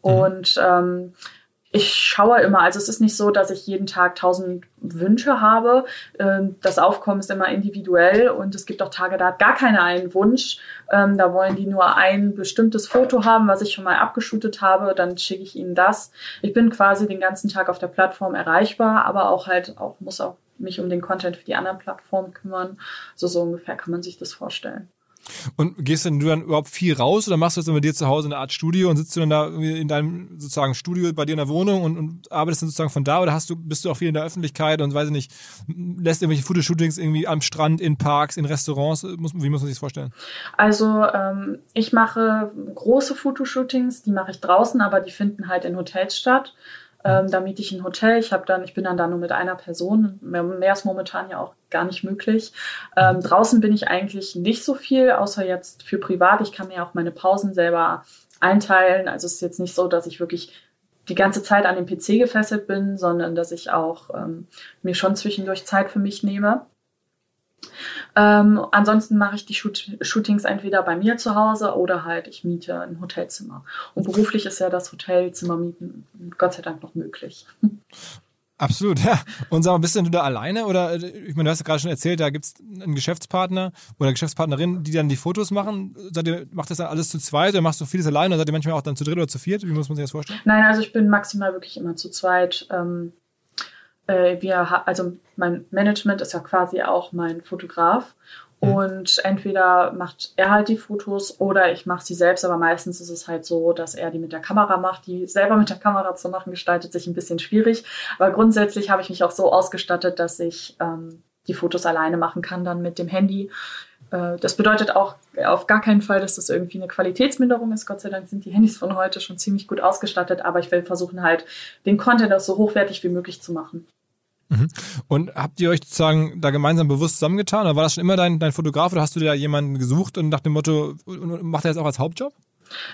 Und ähm, ich schaue immer, also es ist nicht so, dass ich jeden Tag tausend Wünsche habe. Ähm, das Aufkommen ist immer individuell und es gibt auch Tage, da hat gar keiner einen Wunsch. Ähm, da wollen die nur ein bestimmtes Foto haben, was ich schon mal abgeschootet habe, dann schicke ich ihnen das. Ich bin quasi den ganzen Tag auf der Plattform erreichbar, aber auch halt auch muss auch mich um den Content für die anderen Plattformen kümmern. So so ungefähr kann man sich das vorstellen. Und gehst denn du dann überhaupt viel raus oder machst du das dann bei dir zu Hause in einer Art Studio und sitzt du dann da in deinem sozusagen Studio bei dir in der Wohnung und, und arbeitest dann sozusagen von da oder hast du, bist du auch viel in der Öffentlichkeit und weiß ich nicht, lässt irgendwelche Fotoshootings irgendwie am Strand, in Parks, in Restaurants? Muss, wie muss man sich das vorstellen? Also ähm, ich mache große Fotoshootings, die mache ich draußen, aber die finden halt in Hotels statt. Ähm, da miete ich ein Hotel. Ich habe dann, ich bin dann da nur mit einer Person. Mehr, mehr ist momentan ja auch gar nicht möglich. Ähm, draußen bin ich eigentlich nicht so viel, außer jetzt für privat. Ich kann mir auch meine Pausen selber einteilen. Also es ist jetzt nicht so, dass ich wirklich die ganze Zeit an den PC gefesselt bin, sondern dass ich auch ähm, mir schon zwischendurch Zeit für mich nehme. Ähm, ansonsten mache ich die Shoot Shootings entweder bei mir zu Hause oder halt ich miete ein Hotelzimmer. Und beruflich ist ja das Hotelzimmer mieten Gott sei Dank noch möglich. Absolut, ja. Und sag mal, bist du da alleine oder, ich meine, du hast ja gerade schon erzählt, da gibt es einen Geschäftspartner oder Geschäftspartnerin, die dann die Fotos machen. Seid ihr, macht das dann alles zu zweit oder machst du vieles alleine oder seid ihr manchmal auch dann zu dritt oder zu viert? Wie muss man sich das vorstellen? Nein, also ich bin maximal wirklich immer zu zweit. Ähm, äh, wir, also mein Management ist ja quasi auch mein Fotograf. Mhm. Und entweder macht er halt die Fotos oder ich mache sie selbst, aber meistens ist es halt so, dass er die mit der Kamera macht. Die selber mit der Kamera zu machen, gestaltet sich ein bisschen schwierig. Aber grundsätzlich habe ich mich auch so ausgestattet, dass ich ähm, die Fotos alleine machen kann, dann mit dem Handy. Äh, das bedeutet auch auf gar keinen Fall, dass das irgendwie eine Qualitätsminderung ist. Gott sei Dank sind die Handys von heute schon ziemlich gut ausgestattet, aber ich will versuchen halt, den Content auch so hochwertig wie möglich zu machen. Mhm. Und habt ihr euch sozusagen da gemeinsam bewusst zusammengetan? Oder war das schon immer dein, dein Fotograf oder hast du da jemanden gesucht und nach dem Motto, macht er das auch als Hauptjob?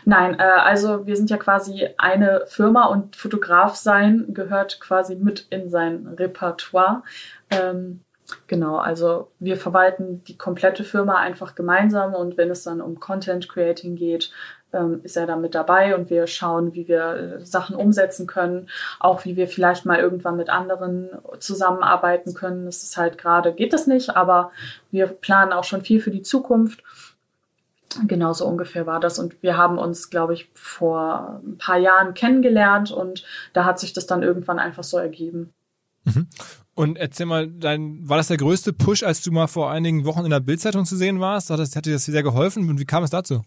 Nein, äh, also wir sind ja quasi eine Firma und Fotograf sein gehört quasi mit in sein Repertoire. Ähm, genau, also wir verwalten die komplette Firma einfach gemeinsam und wenn es dann um Content Creating geht, ähm, ist er da mit dabei und wir schauen, wie wir äh, Sachen umsetzen können, auch wie wir vielleicht mal irgendwann mit anderen zusammenarbeiten können. Das ist halt gerade, geht das nicht, aber wir planen auch schon viel für die Zukunft. Genauso ungefähr war das. Und wir haben uns, glaube ich, vor ein paar Jahren kennengelernt und da hat sich das dann irgendwann einfach so ergeben. Mhm. Und erzähl mal, dein, war das der größte Push, als du mal vor einigen Wochen in der Bildzeitung zu sehen warst? Hat, dir das sehr geholfen und wie kam es dazu?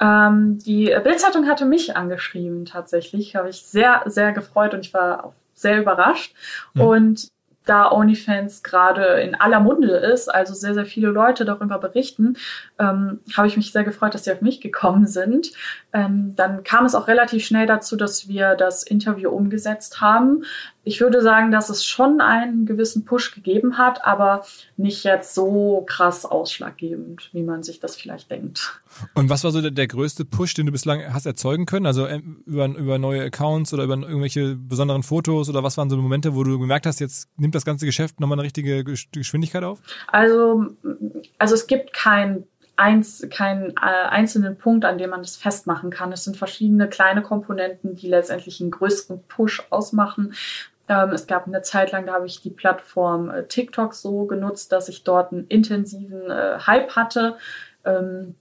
Ähm, die Bildzeitung hatte mich angeschrieben tatsächlich, habe ich sehr, sehr gefreut und ich war auch sehr überrascht. Mhm. Und da OnlyFans gerade in aller Munde ist, also sehr, sehr viele Leute darüber berichten, ähm, habe ich mich sehr gefreut, dass sie auf mich gekommen sind. Ähm, dann kam es auch relativ schnell dazu, dass wir das Interview umgesetzt haben ich würde sagen, dass es schon einen gewissen Push gegeben hat, aber nicht jetzt so krass ausschlaggebend, wie man sich das vielleicht denkt. Und was war so der, der größte Push, den du bislang hast erzeugen können? Also ähm, über, über neue Accounts oder über irgendwelche besonderen Fotos oder was waren so Momente, wo du gemerkt hast, jetzt nimmt das ganze Geschäft nochmal eine richtige Geschwindigkeit auf? Also, also es gibt kein eins, keinen äh, einzelnen Punkt, an dem man das festmachen kann. Es sind verschiedene kleine Komponenten, die letztendlich einen größeren Push ausmachen. Ähm, es gab eine Zeit lang, da habe ich die Plattform äh, TikTok so genutzt, dass ich dort einen intensiven äh, Hype hatte. Ähm,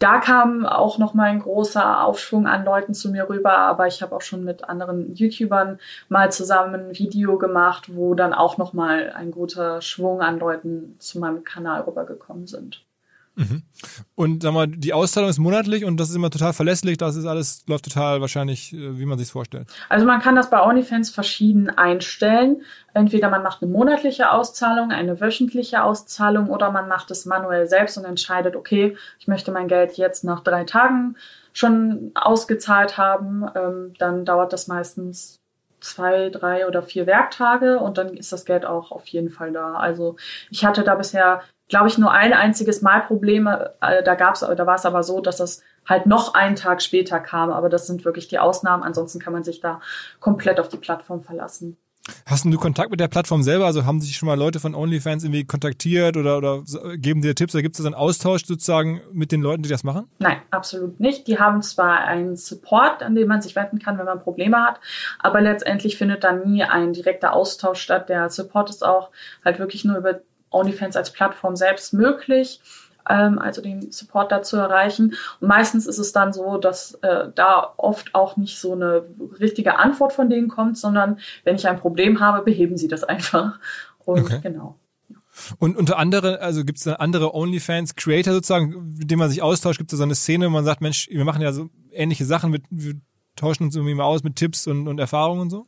da kam auch noch mal ein großer Aufschwung an Leuten zu mir rüber, aber ich habe auch schon mit anderen YouTubern mal zusammen ein Video gemacht, wo dann auch noch mal ein guter Schwung an Leuten zu meinem Kanal rübergekommen sind. Mhm. Und sag mal, die Auszahlung ist monatlich und das ist immer total verlässlich. Das ist alles, läuft total wahrscheinlich, äh, wie man sich vorstellt. Also man kann das bei OnlyFans verschieden einstellen. Entweder man macht eine monatliche Auszahlung, eine wöchentliche Auszahlung oder man macht es manuell selbst und entscheidet, okay, ich möchte mein Geld jetzt nach drei Tagen schon ausgezahlt haben. Ähm, dann dauert das meistens zwei, drei oder vier Werktage und dann ist das Geld auch auf jeden Fall da. Also ich hatte da bisher glaube ich, nur ein einziges Mal Probleme. Äh, da gab's, da war es aber so, dass das halt noch einen Tag später kam. Aber das sind wirklich die Ausnahmen. Ansonsten kann man sich da komplett auf die Plattform verlassen. Hast du Kontakt mit der Plattform selber? Also haben sich schon mal Leute von OnlyFans irgendwie kontaktiert oder, oder geben dir Tipps? Oder gibt es da einen Austausch sozusagen mit den Leuten, die das machen? Nein, absolut nicht. Die haben zwar einen Support, an den man sich wenden kann, wenn man Probleme hat, aber letztendlich findet da nie ein direkter Austausch statt. Der Support ist auch halt wirklich nur über OnlyFans als Plattform selbst möglich, ähm, also den Support da zu erreichen. Und meistens ist es dann so, dass äh, da oft auch nicht so eine richtige Antwort von denen kommt, sondern wenn ich ein Problem habe, beheben sie das einfach. Und okay. genau. Und unter anderem, also gibt es andere OnlyFans-Creator sozusagen, mit denen man sich austauscht? Gibt es da so eine Szene, wo man sagt, Mensch, wir machen ja so ähnliche Sachen, wir, wir tauschen uns irgendwie mal aus mit Tipps und, und Erfahrungen und so?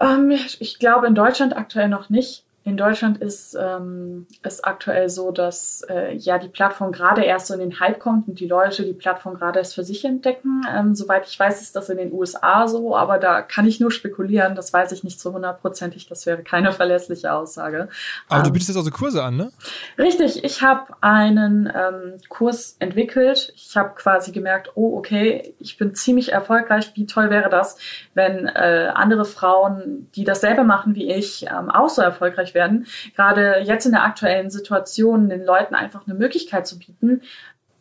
Ähm, ich glaube in Deutschland aktuell noch nicht. In Deutschland ist ähm, es aktuell so, dass äh, ja die Plattform gerade erst so in den Hype kommt und die Leute die Plattform gerade erst für sich entdecken. Ähm, soweit ich weiß, ist das in den USA so, aber da kann ich nur spekulieren. Das weiß ich nicht zu hundertprozentig. Das wäre keine verlässliche Aussage. Aber ähm, du bietest also Kurse an, ne? Richtig. Ich habe einen ähm, Kurs entwickelt. Ich habe quasi gemerkt, oh okay, ich bin ziemlich erfolgreich. Wie toll wäre das, wenn äh, andere Frauen, die dasselbe machen wie ich, ähm, auch so erfolgreich werden. Gerade jetzt in der aktuellen Situation den Leuten einfach eine Möglichkeit zu bieten,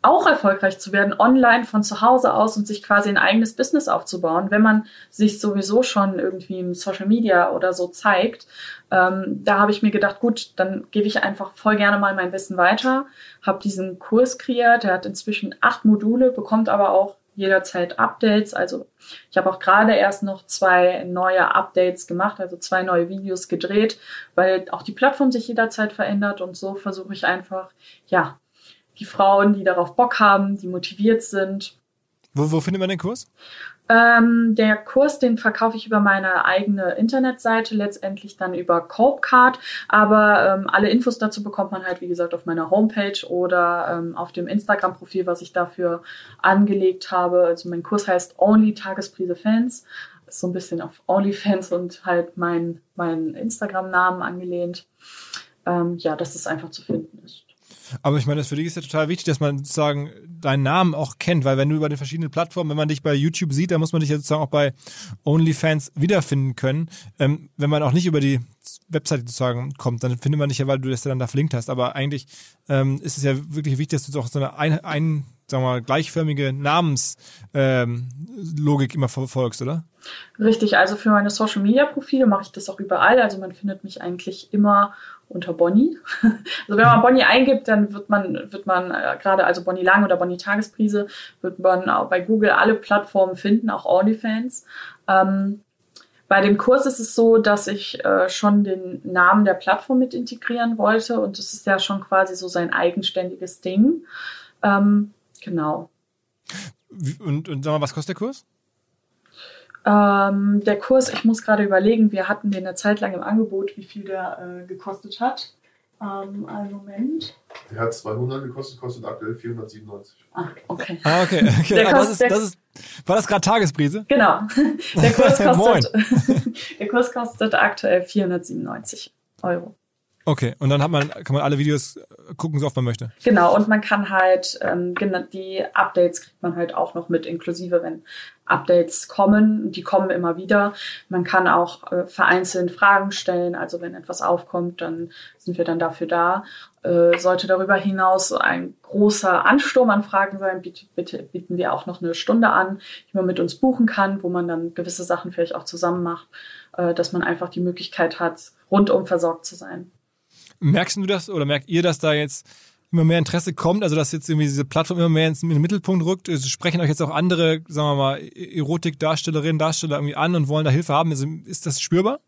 auch erfolgreich zu werden, online von zu Hause aus und sich quasi ein eigenes Business aufzubauen, wenn man sich sowieso schon irgendwie im Social Media oder so zeigt. Ähm, da habe ich mir gedacht, gut, dann gebe ich einfach voll gerne mal mein Wissen weiter, habe diesen Kurs kreiert, der hat inzwischen acht Module, bekommt aber auch jederzeit Updates. Also ich habe auch gerade erst noch zwei neue Updates gemacht, also zwei neue Videos gedreht, weil auch die Plattform sich jederzeit verändert und so versuche ich einfach, ja, die Frauen, die darauf Bock haben, die motiviert sind. Wo, wo findet man den Kurs? Ähm, der Kurs, den verkaufe ich über meine eigene Internetseite, letztendlich dann über Copecard. Aber ähm, alle Infos dazu bekommt man halt, wie gesagt, auf meiner Homepage oder ähm, auf dem Instagram-Profil, was ich dafür angelegt habe. Also mein Kurs heißt Only Tagesprise Fans. So ein bisschen auf OnlyFans und halt mein, mein Instagram-Namen angelehnt. Ähm, ja, dass es einfach zu finden ist. Aber ich meine, das für dich ist ja total wichtig, dass man sozusagen deinen Namen auch kennt, weil wenn du über den verschiedenen Plattformen, wenn man dich bei YouTube sieht, dann muss man dich ja sozusagen auch bei OnlyFans wiederfinden können. Ähm, wenn man auch nicht über die Webseite sozusagen kommt, dann findet man dich ja, weil du das ja dann da verlinkt hast. Aber eigentlich ähm, ist es ja wirklich wichtig, dass du doch so eine ein, ein sagen wir mal, gleichförmige Namenslogik ähm, immer verfolgst, oder? Richtig, also für meine Social Media Profile mache ich das auch überall. Also man findet mich eigentlich immer unter Bonnie. Also wenn man Bonnie eingibt, dann wird man, wird man äh, gerade also Bonnie Lang oder Bonnie Tagesprise, wird man auch bei Google alle Plattformen finden, auch OnlyFans. Ähm, bei dem Kurs ist es so, dass ich äh, schon den Namen der Plattform mit integrieren wollte und das ist ja schon quasi so sein eigenständiges Ding. Ähm, genau. Und, und sag mal, was kostet der Kurs? Ähm, der Kurs, ich muss gerade überlegen, wir hatten den eine Zeit lang im Angebot, wie viel der äh, gekostet hat. Ähm, einen Moment. Der hat 200 gekostet, kostet aktuell 497. Ah, okay. Ah, okay. okay. Der ah, das ist, das ist, war das gerade Tagesprise? Genau. Der Kurs kostet, der Kurs kostet aktuell 497 Euro. Okay, und dann hat man, kann man alle Videos gucken, so oft man möchte. Genau, und man kann halt, ähm, die Updates kriegt man halt auch noch mit, inklusive, wenn Updates kommen, die kommen immer wieder. Man kann auch äh, vereinzelt Fragen stellen, also wenn etwas aufkommt, dann sind wir dann dafür da. Äh, sollte darüber hinaus ein großer Ansturm an Fragen sein, biete, bitte, bieten wir auch noch eine Stunde an, die man mit uns buchen kann, wo man dann gewisse Sachen vielleicht auch zusammen macht, äh, dass man einfach die Möglichkeit hat, rundum versorgt zu sein. Merkst du das oder merkt ihr, dass da jetzt immer mehr Interesse kommt, also dass jetzt irgendwie diese Plattform immer mehr in den Mittelpunkt rückt. Es sprechen euch jetzt auch andere, sagen wir mal, Erotikdarstellerinnen, Darsteller irgendwie an und wollen da Hilfe haben. Also ist das spürbar?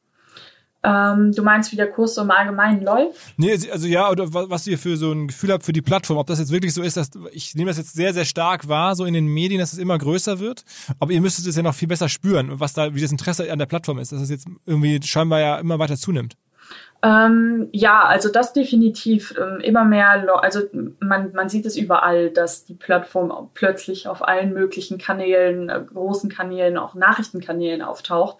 Ähm, du meinst, wie der Kurs so im Allgemeinen läuft? Nee, also ja, oder was ihr für so ein Gefühl habt für die Plattform, ob das jetzt wirklich so ist, dass ich nehme das jetzt sehr, sehr stark wahr, so in den Medien, dass es immer größer wird. Aber ihr müsstet es ja noch viel besser spüren, was da, wie das Interesse an der Plattform ist, dass es jetzt irgendwie scheinbar ja immer weiter zunimmt. Ähm, ja, also das definitiv. Ähm, immer mehr, also man, man sieht es überall, dass die Plattform plötzlich auf allen möglichen Kanälen, äh, großen Kanälen, auch Nachrichtenkanälen auftaucht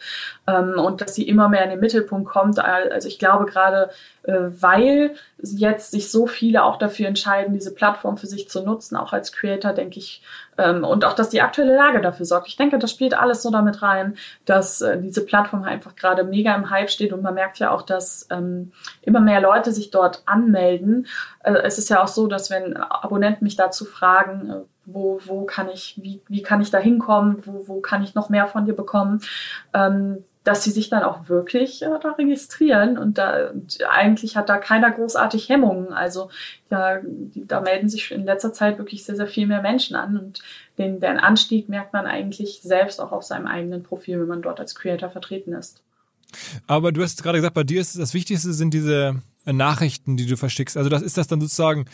ähm, und dass sie immer mehr in den Mittelpunkt kommt. Also ich glaube gerade, äh, weil jetzt sich so viele auch dafür entscheiden, diese Plattform für sich zu nutzen, auch als Creator, denke ich, und auch, dass die aktuelle Lage dafür sorgt. Ich denke, das spielt alles so damit rein, dass äh, diese Plattform einfach gerade mega im Hype steht und man merkt ja auch, dass ähm, immer mehr Leute sich dort anmelden. Äh, es ist ja auch so, dass wenn Abonnenten mich dazu fragen, äh, wo, wo kann ich, wie, wie kann ich da hinkommen, wo, wo kann ich noch mehr von dir bekommen, ähm, dass sie sich dann auch wirklich äh, da registrieren und da und eigentlich hat da keiner großartig Hemmungen. Also da, da melden sich in letzter Zeit wirklich sehr, sehr viel mehr Menschen an und den, den Anstieg merkt man eigentlich selbst auch auf seinem eigenen Profil, wenn man dort als Creator vertreten ist. Aber du hast gerade gesagt, bei dir ist das Wichtigste sind diese Nachrichten, die du verschickst. Also das ist das dann sozusagen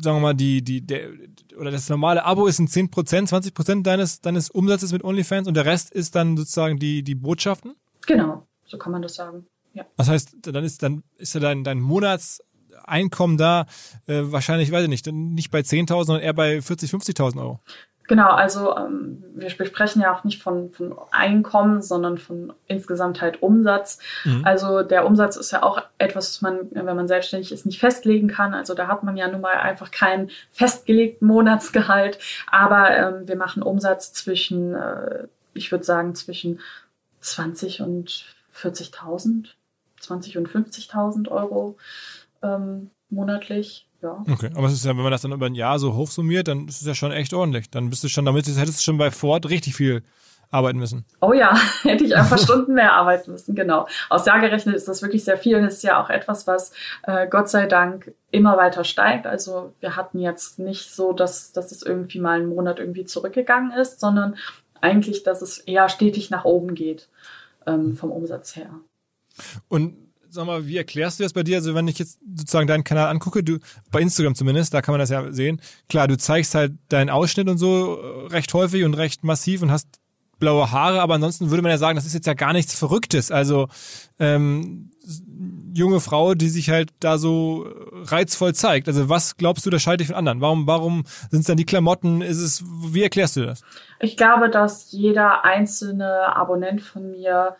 sagen wir mal, die, die, der, oder das normale Abo ist ein 10%, 20% deines, deines Umsatzes mit OnlyFans und der Rest ist dann sozusagen die, die Botschaften? Genau, so kann man das sagen. Ja. Das heißt, dann ist, dann ist ja dein, dein Monatseinkommen da äh, wahrscheinlich, weiß ich nicht, nicht bei 10.000, sondern eher bei 40, 50.000 Euro. Genau, also ähm, wir sprechen ja auch nicht von, von Einkommen, sondern von insgesamt halt Umsatz. Mhm. Also der Umsatz ist ja auch etwas, was man, wenn man selbstständig ist, nicht festlegen kann. Also da hat man ja nun mal einfach keinen festgelegten Monatsgehalt. Aber ähm, wir machen Umsatz zwischen, äh, ich würde sagen, zwischen 20 und 40.000, 20 und 50.000 Euro ähm, monatlich ja. Okay, aber es ist ja, wenn man das dann über ein Jahr so hochsummiert, dann ist es ja schon echt ordentlich. Dann bist du schon, damit hättest du schon bei Ford richtig viel arbeiten müssen. Oh ja, hätte ich ein paar Stunden mehr arbeiten müssen, genau. Aus Jahr gerechnet ist das wirklich sehr viel und ist ja auch etwas, was äh, Gott sei Dank immer weiter steigt. Also wir hatten jetzt nicht so, dass, dass es irgendwie mal einen Monat irgendwie zurückgegangen ist, sondern eigentlich, dass es eher stetig nach oben geht ähm, vom Umsatz her. Und sag mal, wie erklärst du das bei dir? Also wenn ich jetzt sozusagen deinen Kanal angucke, du bei Instagram zumindest, da kann man das ja sehen. Klar, du zeigst halt deinen Ausschnitt und so äh, recht häufig und recht massiv und hast blaue Haare, aber ansonsten würde man ja sagen, das ist jetzt ja gar nichts Verrücktes. Also ähm, junge Frau, die sich halt da so reizvoll zeigt. Also was glaubst du, das scheint dich von anderen? Warum, warum sind es dann die Klamotten? Ist es, wie erklärst du das? Ich glaube, dass jeder einzelne Abonnent von mir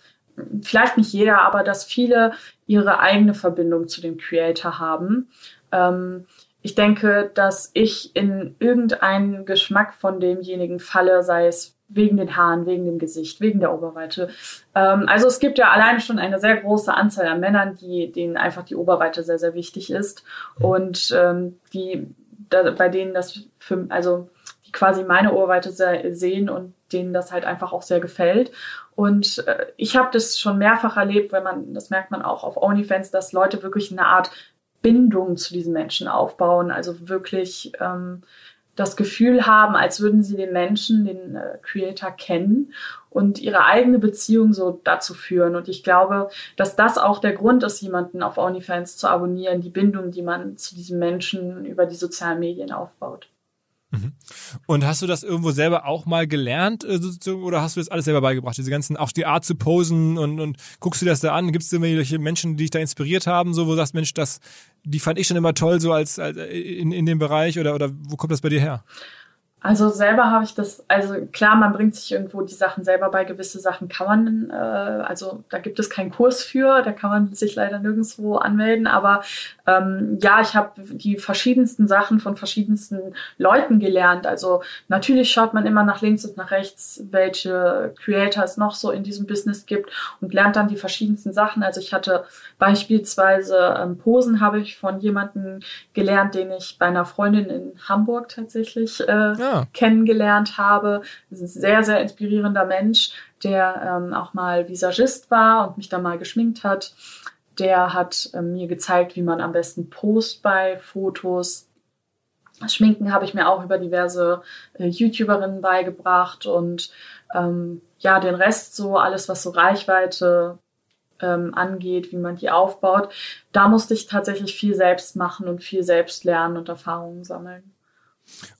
vielleicht nicht jeder, aber dass viele ihre eigene Verbindung zu dem Creator haben. Ähm, ich denke, dass ich in irgendeinen Geschmack von demjenigen falle, sei es wegen den Haaren, wegen dem Gesicht, wegen der Oberweite. Ähm, also es gibt ja alleine schon eine sehr große Anzahl an Männern, die, denen einfach die Oberweite sehr, sehr wichtig ist und ähm, die, da, bei denen das für, also die quasi meine Oberweite sehen und denen das halt einfach auch sehr gefällt. Und äh, ich habe das schon mehrfach erlebt, wenn man, das merkt man auch auf OnlyFans, dass Leute wirklich eine Art Bindung zu diesen Menschen aufbauen, also wirklich ähm, das Gefühl haben, als würden sie den Menschen, den äh, Creator kennen und ihre eigene Beziehung so dazu führen. Und ich glaube, dass das auch der Grund ist, jemanden auf OnlyFans zu abonnieren, die Bindung, die man zu diesem Menschen über die sozialen Medien aufbaut. Mhm. Und hast du das irgendwo selber auch mal gelernt äh, oder hast du das alles selber beigebracht? Diese ganzen, auch die Art zu posen und, und guckst du das da an? Gibt es irgendwelche Menschen, die dich da inspiriert haben, so wo du sagst, Mensch, das, die fand ich schon immer toll, so als, als in, in dem Bereich oder, oder wo kommt das bei dir her? Also selber habe ich das, also klar, man bringt sich irgendwo die Sachen selber bei. Gewisse Sachen kann man, äh, also da gibt es keinen Kurs für, da kann man sich leider nirgendwo anmelden. Aber ähm, ja, ich habe die verschiedensten Sachen von verschiedensten Leuten gelernt. Also natürlich schaut man immer nach links und nach rechts, welche Creator es noch so in diesem Business gibt und lernt dann die verschiedensten Sachen. Also ich hatte beispielsweise ähm, Posen habe ich von jemandem gelernt, den ich bei einer Freundin in Hamburg tatsächlich äh, kennengelernt habe. Das ist ein sehr, sehr inspirierender Mensch, der ähm, auch mal Visagist war und mich da mal geschminkt hat. Der hat ähm, mir gezeigt, wie man am besten post bei Fotos. Schminken habe ich mir auch über diverse äh, YouTuberinnen beigebracht und ähm, ja, den Rest so, alles was so Reichweite ähm, angeht, wie man die aufbaut, da musste ich tatsächlich viel selbst machen und viel selbst lernen und Erfahrungen sammeln.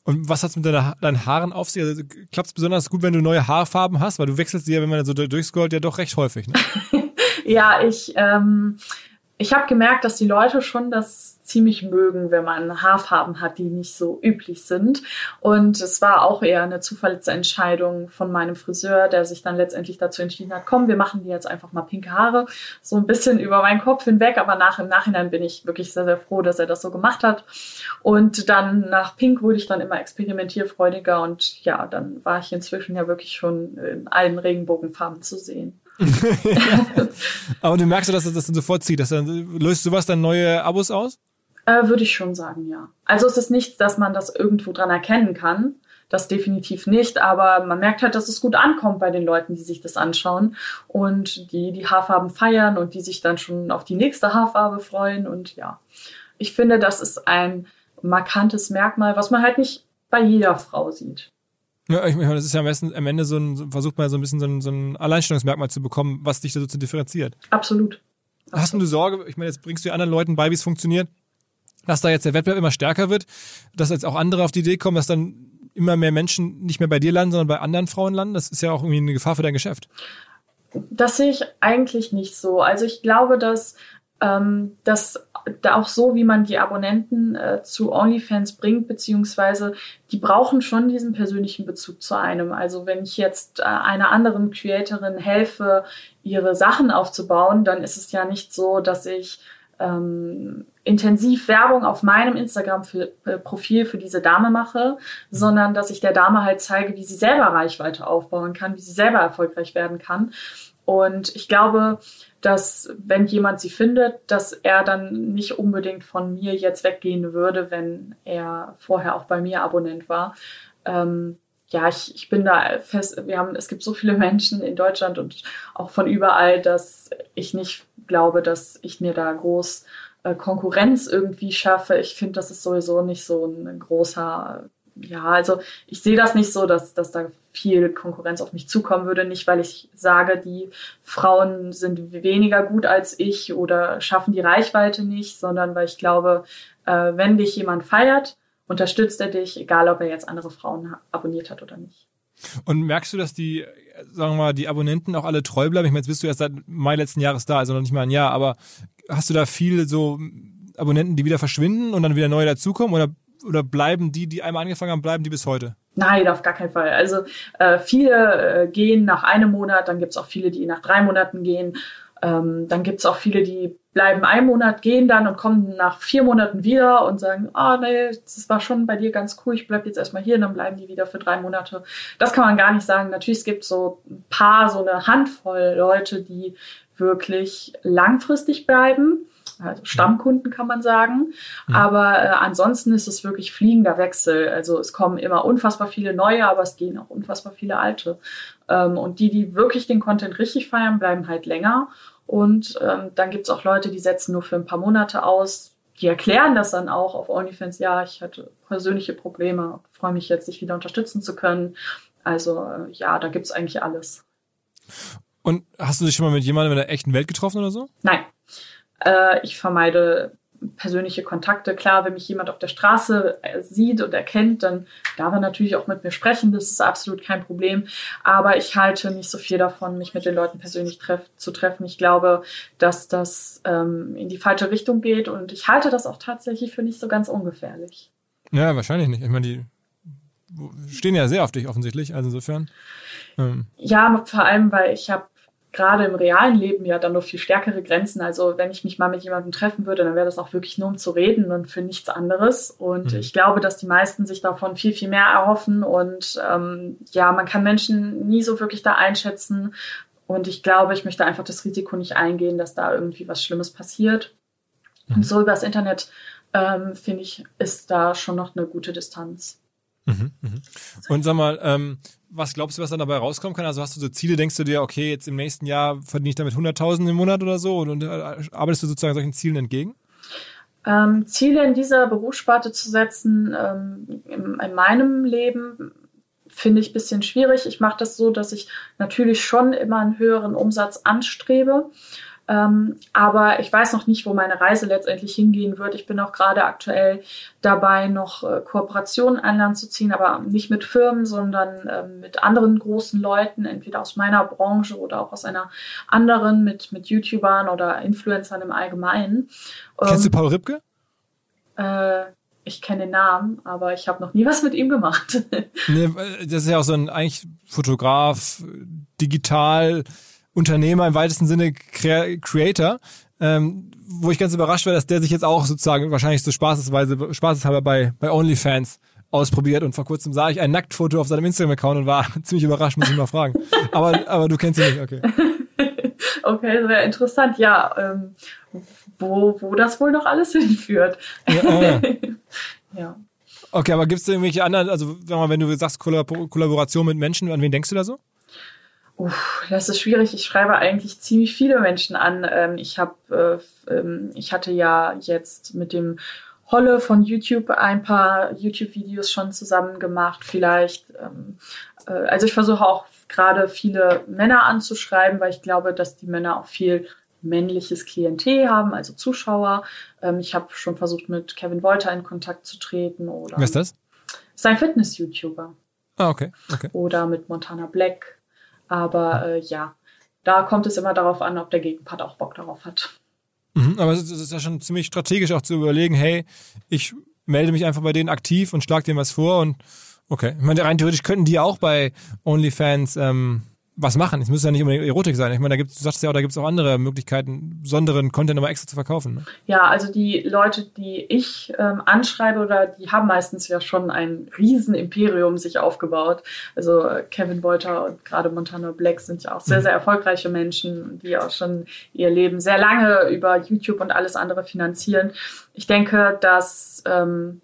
Und was hat es mit deiner, deinen Haaren auf sich? Also, Klappt es besonders gut, wenn du neue Haarfarben hast? Weil du wechselst sie ja, wenn man so durchscrollt, ja doch recht häufig. Ne? ja, ich, ähm, ich habe gemerkt, dass die Leute schon das ziemlich mögen, wenn man Haarfarben hat, die nicht so üblich sind. Und es war auch eher eine Zufallsentscheidung von meinem Friseur, der sich dann letztendlich dazu entschieden hat, komm, wir machen dir jetzt einfach mal pinke Haare, so ein bisschen über meinen Kopf hinweg. Aber nach im Nachhinein bin ich wirklich sehr, sehr froh, dass er das so gemacht hat. Und dann nach Pink wurde ich dann immer experimentierfreudiger und ja, dann war ich inzwischen ja wirklich schon in allen Regenbogenfarben zu sehen. Aber du merkst, dass das, das dann sofort zieht. Dass dann, löst sowas dann neue Abos aus? Äh, Würde ich schon sagen, ja. Also es ist nicht, dass man das irgendwo dran erkennen kann. Das definitiv nicht, aber man merkt halt, dass es gut ankommt bei den Leuten, die sich das anschauen und die die Haarfarben feiern und die sich dann schon auf die nächste Haarfarbe freuen. Und ja, ich finde, das ist ein markantes Merkmal, was man halt nicht bei jeder Frau sieht. Ja, ich meine, das ist ja am, besten, am Ende so ein, versucht man so ein bisschen so ein, so ein Alleinstellungsmerkmal zu bekommen, was dich da so zu differenziert. Absolut. Hast du Sorge, ich meine, jetzt bringst du anderen Leuten bei, wie es funktioniert, dass da jetzt der Wettbewerb immer stärker wird, dass jetzt auch andere auf die Idee kommen, dass dann immer mehr Menschen nicht mehr bei dir landen, sondern bei anderen Frauen landen? Das ist ja auch irgendwie eine Gefahr für dein Geschäft. Das sehe ich eigentlich nicht so. Also ich glaube, dass ähm, dass da auch so, wie man die Abonnenten äh, zu OnlyFans bringt, beziehungsweise die brauchen schon diesen persönlichen Bezug zu einem. Also wenn ich jetzt äh, einer anderen Creatorin helfe, ihre Sachen aufzubauen, dann ist es ja nicht so, dass ich ähm, intensiv Werbung auf meinem Instagram-Profil für diese Dame mache, sondern dass ich der Dame halt zeige, wie sie selber Reichweite aufbauen kann, wie sie selber erfolgreich werden kann. Und ich glaube, dass wenn jemand sie findet, dass er dann nicht unbedingt von mir jetzt weggehen würde, wenn er vorher auch bei mir Abonnent war. Ähm, ja, ich, ich bin da fest, wir haben, es gibt so viele Menschen in Deutschland und auch von überall, dass ich nicht glaube, dass ich mir da groß äh, Konkurrenz irgendwie schaffe. Ich finde, das ist sowieso nicht so ein großer, ja, also ich sehe das nicht so, dass, dass da viel Konkurrenz auf mich zukommen würde. Nicht, weil ich sage, die Frauen sind weniger gut als ich oder schaffen die Reichweite nicht, sondern weil ich glaube, äh, wenn dich jemand feiert, unterstützt er dich, egal ob er jetzt andere Frauen abonniert hat oder nicht. Und merkst du, dass die, sagen wir mal, die Abonnenten auch alle treu bleiben? Ich meine, jetzt bist du erst seit Mai letzten Jahres da, also noch nicht mal ein Jahr, aber hast du da viele so Abonnenten, die wieder verschwinden und dann wieder neue dazukommen oder, oder bleiben die, die einmal angefangen haben, bleiben die bis heute? Nein, auf gar keinen Fall. Also äh, viele äh, gehen nach einem Monat, dann gibt's auch viele, die nach drei Monaten gehen. Ähm, dann gibt's auch viele, die bleiben einen Monat, gehen dann und kommen nach vier Monaten wieder und sagen, ah oh, nee, das war schon bei dir ganz cool, ich bleib jetzt erstmal hier und dann bleiben die wieder für drei Monate. Das kann man gar nicht sagen. Natürlich es gibt so ein paar, so eine Handvoll Leute, die wirklich langfristig bleiben Stammkunden kann man sagen. Mhm. Aber äh, ansonsten ist es wirklich fliegender Wechsel. Also es kommen immer unfassbar viele neue, aber es gehen auch unfassbar viele alte. Ähm, und die, die wirklich den Content richtig feiern, bleiben halt länger. Und ähm, dann gibt's auch Leute, die setzen nur für ein paar Monate aus. Die erklären das dann auch auf OnlyFans. Ja, ich hatte persönliche Probleme, freue mich jetzt, dich wieder unterstützen zu können. Also äh, ja, da gibt's eigentlich alles. Und hast du dich schon mal mit jemandem in der echten Welt getroffen oder so? Nein. Äh, ich vermeide persönliche Kontakte. Klar, wenn mich jemand auf der Straße äh, sieht und erkennt, dann darf er natürlich auch mit mir sprechen. Das ist absolut kein Problem. Aber ich halte nicht so viel davon, mich mit den Leuten persönlich treff zu treffen. Ich glaube, dass das ähm, in die falsche Richtung geht und ich halte das auch tatsächlich für nicht so ganz ungefährlich. Ja, wahrscheinlich nicht. Ich meine, die stehen ja sehr auf dich offensichtlich, also insofern. Ähm. Ja, vor allem, weil ich habe gerade im realen Leben ja dann noch viel stärkere Grenzen. Also wenn ich mich mal mit jemandem treffen würde, dann wäre das auch wirklich nur um zu reden und für nichts anderes. Und mhm. ich glaube, dass die meisten sich davon viel, viel mehr erhoffen. Und ähm, ja, man kann Menschen nie so wirklich da einschätzen. Und ich glaube, ich möchte einfach das Risiko nicht eingehen, dass da irgendwie was Schlimmes passiert. Mhm. Und so übers Internet, ähm, finde ich, ist da schon noch eine gute Distanz. Mhm, mhm. Und sag mal, ähm, was glaubst du, was dann dabei rauskommen kann? Also hast du so Ziele, denkst du dir, okay, jetzt im nächsten Jahr verdiene ich damit 100.000 im Monat oder so und, und äh, arbeitest du sozusagen solchen Zielen entgegen? Ähm, Ziele in dieser Berufssparte zu setzen, ähm, in, in meinem Leben finde ich ein bisschen schwierig. Ich mache das so, dass ich natürlich schon immer einen höheren Umsatz anstrebe. Ähm, aber ich weiß noch nicht, wo meine Reise letztendlich hingehen wird. Ich bin auch gerade aktuell dabei, noch äh, Kooperationen an Land zu ziehen, aber nicht mit Firmen, sondern äh, mit anderen großen Leuten, entweder aus meiner Branche oder auch aus einer anderen, mit, mit YouTubern oder Influencern im Allgemeinen. Kennst du ähm, Paul Ripke? Äh, ich kenne den Namen, aber ich habe noch nie was mit ihm gemacht. nee, das ist ja auch so ein eigentlich Fotograf, digital Unternehmer im weitesten Sinne Creator, ähm, wo ich ganz überrascht war, dass der sich jetzt auch sozusagen wahrscheinlich so spaßesweise, spaßeshalber bei, bei OnlyFans ausprobiert und vor kurzem sah ich ein Nacktfoto auf seinem Instagram-Account und war ziemlich überrascht, muss ich mal fragen. Aber, aber du kennst ihn nicht, okay. okay, sehr interessant. Ja, ähm, wo, wo das wohl noch alles hinführt. Ja, ja. ja. Okay, aber gibt es irgendwelche anderen, also wenn du sagst Kollaboration mit Menschen, an wen denkst du da so? Uff, das ist schwierig. Ich schreibe eigentlich ziemlich viele Menschen an. Ähm, ich habe, äh, ähm, ich hatte ja jetzt mit dem Holle von YouTube ein paar YouTube-Videos schon zusammen gemacht. Vielleicht, ähm, äh, also ich versuche auch gerade viele Männer anzuschreiben, weil ich glaube, dass die Männer auch viel männliches Klientel haben, also Zuschauer. Ähm, ich habe schon versucht, mit Kevin Wolter in Kontakt zu treten oder. Wer ist das? Sein Fitness-YouTuber. Ah, okay. okay. Oder mit Montana Black aber äh, ja, da kommt es immer darauf an, ob der Gegenpart auch Bock darauf hat. Mhm, aber es ist ja schon ziemlich strategisch auch zu überlegen, hey, ich melde mich einfach bei denen aktiv und schlage denen was vor und okay. Ich meine, rein theoretisch könnten die auch bei OnlyFans ähm, was machen. Es muss ja nicht unbedingt Erotik sein. Ich meine, da gibt du sagst ja auch, da gibt es auch andere Möglichkeiten, besonderen Content aber extra zu verkaufen. Ne? Ja, also die Leute, die ich ähm, anschreibe, oder die haben meistens ja schon ein Riesenimperium sich aufgebaut. Also äh, Kevin Wolter und gerade Montana Black sind ja auch sehr, mhm. sehr erfolgreiche Menschen, die auch schon ihr Leben sehr lange über YouTube und alles andere finanzieren. Ich denke, dass ähm,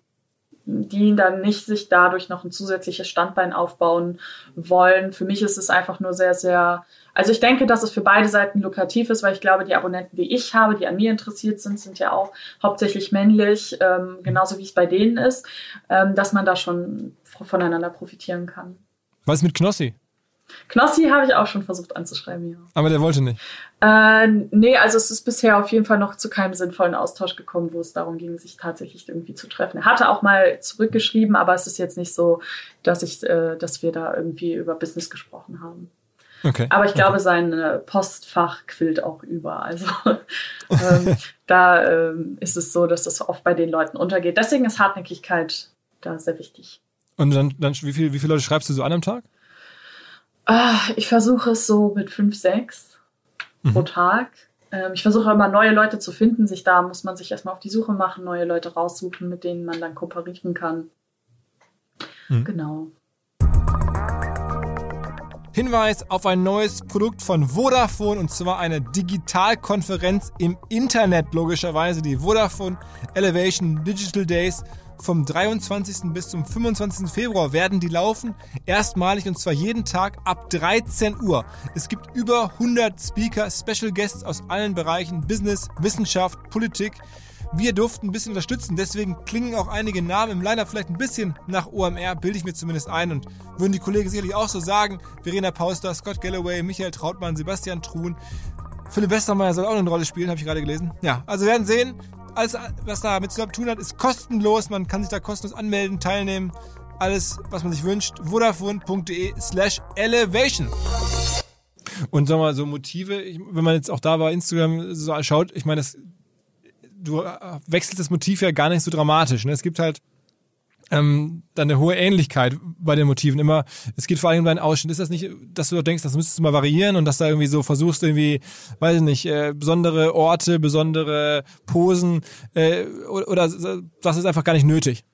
die dann nicht sich dadurch noch ein zusätzliches Standbein aufbauen wollen. Für mich ist es einfach nur sehr, sehr, also ich denke, dass es für beide Seiten lukrativ ist, weil ich glaube, die Abonnenten, die ich habe, die an mir interessiert sind, sind ja auch hauptsächlich männlich, ähm, genauso wie es bei denen ist, ähm, dass man da schon voneinander profitieren kann. Was mit Knossi? Knossi habe ich auch schon versucht anzuschreiben, ja. Aber der wollte nicht. Äh, nee, also es ist bisher auf jeden Fall noch zu keinem sinnvollen Austausch gekommen, wo es darum ging, sich tatsächlich irgendwie zu treffen. Er hatte auch mal zurückgeschrieben, aber es ist jetzt nicht so, dass ich, äh, dass wir da irgendwie über Business gesprochen haben. Okay. Aber ich glaube, okay. sein äh, Postfach quillt auch über. Also ähm, da ähm, ist es so, dass das oft bei den Leuten untergeht. Deswegen ist Hartnäckigkeit da sehr wichtig. Und dann, dann wie, viel, wie viele Leute schreibst du so an am Tag? Ah, ich versuche es so mit fünf, sechs mhm. pro Tag. Ähm, ich versuche immer neue Leute zu finden. Sich da muss man sich erstmal auf die Suche machen, neue Leute raussuchen, mit denen man dann kooperieren kann. Mhm. Genau. Hinweis auf ein neues Produkt von Vodafone und zwar eine Digitalkonferenz im Internet, logischerweise die Vodafone Elevation Digital Days vom 23. bis zum 25. Februar werden die laufen. Erstmalig und zwar jeden Tag ab 13 Uhr. Es gibt über 100 Speaker, Special Guests aus allen Bereichen Business, Wissenschaft, Politik. Wir durften ein bisschen unterstützen, deswegen klingen auch einige Namen im Lineup vielleicht ein bisschen nach OMR, bilde ich mir zumindest ein und würden die Kollegen sicherlich auch so sagen. Verena Pauster, Scott Galloway, Michael Trautmann, Sebastian Truhn, Philipp Westermeier soll auch eine Rolle spielen, habe ich gerade gelesen. Ja, also werden sehen alles, was da mit zu tun hat, ist kostenlos. Man kann sich da kostenlos anmelden, teilnehmen. Alles, was man sich wünscht. Vodafone.de slash elevation. Und sag mal, so Motive, ich, wenn man jetzt auch da bei Instagram so schaut, ich meine, das, du wechselst das Motiv ja gar nicht so dramatisch. Ne? Es gibt halt ähm, dann eine hohe Ähnlichkeit bei den Motiven. Immer, es geht vor allem um deinen Ausschnitt. Ist das nicht, dass du denkst, das müsstest du mal variieren und dass da irgendwie so versuchst, irgendwie, weiß ich nicht, äh, besondere Orte, besondere Posen äh, oder, oder das ist einfach gar nicht nötig?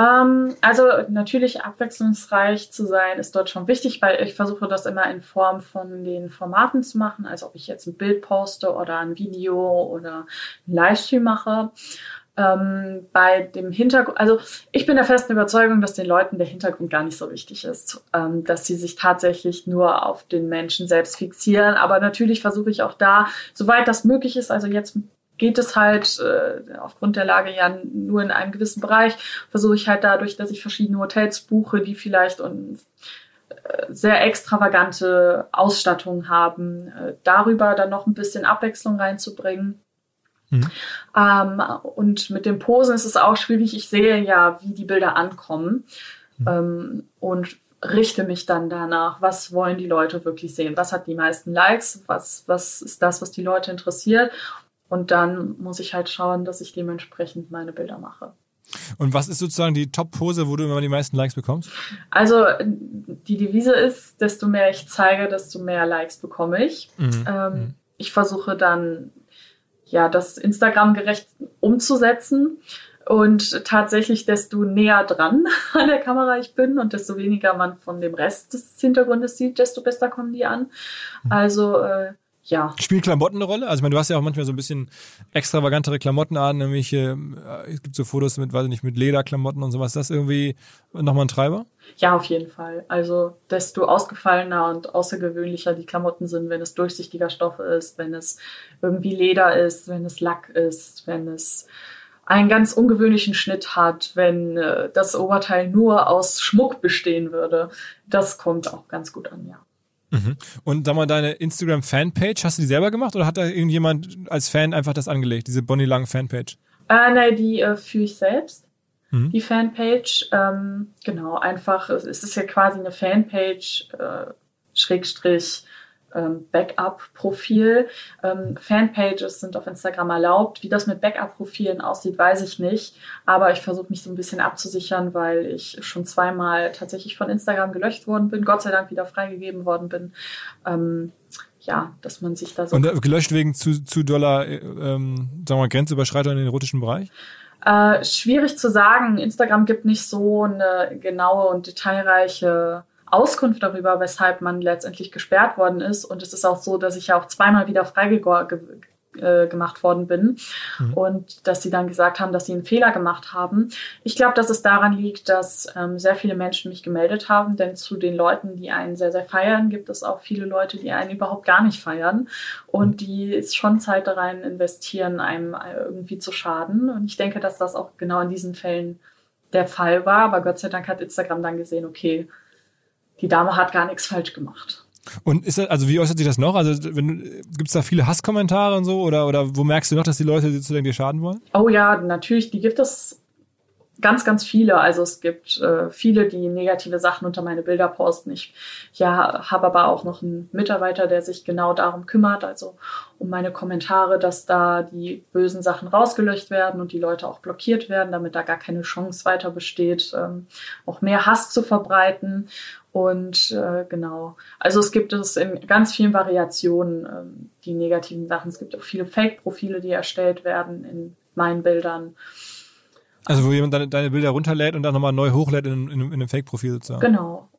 Ähm, also natürlich abwechslungsreich zu sein ist dort schon wichtig, weil ich versuche das immer in Form von den Formaten zu machen. Also ob ich jetzt ein Bild poste oder ein Video oder ein Livestream mache. Ähm, bei dem Hintergrund, also ich bin der festen Überzeugung, dass den Leuten der Hintergrund gar nicht so wichtig ist, ähm, dass sie sich tatsächlich nur auf den Menschen selbst fixieren. Aber natürlich versuche ich auch da, soweit das möglich ist, also jetzt geht es halt äh, aufgrund der Lage ja nur in einem gewissen Bereich, versuche ich halt dadurch, dass ich verschiedene Hotels buche, die vielleicht und äh, sehr extravagante Ausstattung haben, äh, darüber dann noch ein bisschen Abwechslung reinzubringen. Mhm. Ähm, und mit dem Posen ist es auch schwierig. Ich sehe ja, wie die Bilder ankommen mhm. ähm, und richte mich dann danach, was wollen die Leute wirklich sehen, was hat die meisten Likes, was, was ist das, was die Leute interessiert und dann muss ich halt schauen, dass ich dementsprechend meine Bilder mache. Und was ist sozusagen die Top-Pose, wo du immer die meisten Likes bekommst? Also die Devise ist, desto mehr ich zeige, desto mehr Likes bekomme ich. Mhm. Ähm, mhm. ich versuche dann, ja, das Instagram gerecht umzusetzen. Und tatsächlich, desto näher dran an der Kamera ich bin und desto weniger man von dem Rest des Hintergrundes sieht, desto besser kommen die an. Mhm. Also äh, ja. Spielen Klamotten eine Rolle? Also ich meine, du hast ja auch manchmal so ein bisschen extravagantere Klamotten an, nämlich äh, es gibt so Fotos mit, weiß ich nicht, mit Lederklamotten und sowas. Ist das irgendwie nochmal ein Treiber? Ja, auf jeden Fall. Also desto ausgefallener und außergewöhnlicher die Klamotten sind, wenn es durchsichtiger Stoff ist, wenn es irgendwie Leder ist, wenn es Lack ist, wenn es einen ganz ungewöhnlichen Schnitt hat, wenn äh, das Oberteil nur aus Schmuck bestehen würde. Das kommt auch ganz gut an, ja. Mhm. Und sag mal, deine Instagram-Fanpage, hast du die selber gemacht oder hat da irgendjemand als Fan einfach das angelegt, diese Bonnie Lang Fanpage? Äh, nein, die äh, führe ich selbst. Mhm. Die Fanpage, ähm, genau, einfach, es ist ja quasi eine Fanpage, äh, Schrägstrich, ähm, Backup-Profil. Ähm, Fanpages sind auf Instagram erlaubt. Wie das mit Backup-Profilen aussieht, weiß ich nicht. Aber ich versuche mich so ein bisschen abzusichern, weil ich schon zweimal tatsächlich von Instagram gelöscht worden bin, Gott sei Dank wieder freigegeben worden bin. Ähm, ja, dass man sich da so. Und äh, gelöscht wegen zu, zu doller, äh, ähm, sagen wir mal, Grenzüberschreitung in den erotischen Bereich? Äh, schwierig zu sagen. Instagram gibt nicht so eine genaue und detailreiche Auskunft darüber, weshalb man letztendlich gesperrt worden ist. Und es ist auch so, dass ich ja auch zweimal wieder freigemacht äh, worden bin mhm. und dass sie dann gesagt haben, dass sie einen Fehler gemacht haben. Ich glaube, dass es daran liegt, dass ähm, sehr viele Menschen mich gemeldet haben, denn zu den Leuten, die einen sehr, sehr feiern, gibt es auch viele Leute, die einen überhaupt gar nicht feiern und mhm. die schon Zeit rein investieren, einem äh, irgendwie zu schaden. Und ich denke, dass das auch genau in diesen Fällen der Fall war. Aber Gott sei Dank hat Instagram dann gesehen, okay, die Dame hat gar nichts falsch gemacht. Und ist das, also wie äußert sich das noch? Also gibt es da viele Hasskommentare und so oder, oder wo merkst du noch, dass die Leute zu dir schaden wollen? Oh ja, natürlich, die gibt es ganz, ganz viele. Also es gibt äh, viele, die negative Sachen unter meine Bilder posten. Ich ja, habe aber auch noch einen Mitarbeiter, der sich genau darum kümmert, also um meine Kommentare, dass da die bösen Sachen rausgelöscht werden und die Leute auch blockiert werden, damit da gar keine Chance weiter besteht, ähm, auch mehr Hass zu verbreiten. Und äh, genau, also es gibt es in ganz vielen Variationen, ähm, die negativen Sachen. Es gibt auch viele Fake-Profile, die erstellt werden in meinen Bildern. Also wo jemand deine, deine Bilder runterlädt und dann nochmal neu hochlädt in, in, in einem Fake-Profil sozusagen. Genau.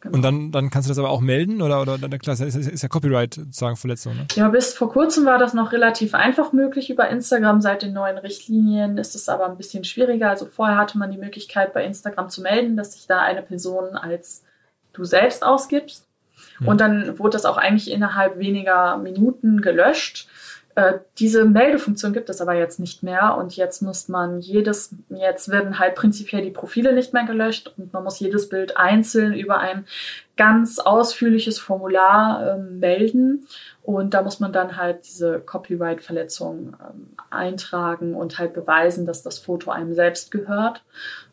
Genau. Und dann, dann kannst du das aber auch melden oder, oder klar, ist, ist ja Copyright sozusagen Verletzung, ne? Ja, bis vor kurzem war das noch relativ einfach möglich über Instagram. Seit den neuen Richtlinien ist es aber ein bisschen schwieriger. Also vorher hatte man die Möglichkeit bei Instagram zu melden, dass sich da eine Person als du selbst ausgibst. Hm. Und dann wurde das auch eigentlich innerhalb weniger Minuten gelöscht. Äh, diese Meldefunktion gibt es aber jetzt nicht mehr und jetzt muss man jedes, jetzt werden halt prinzipiell die Profile nicht mehr gelöscht und man muss jedes Bild einzeln über ein ganz ausführliches Formular ähm, melden und da muss man dann halt diese Copyright-Verletzung ähm, eintragen und halt beweisen, dass das Foto einem selbst gehört,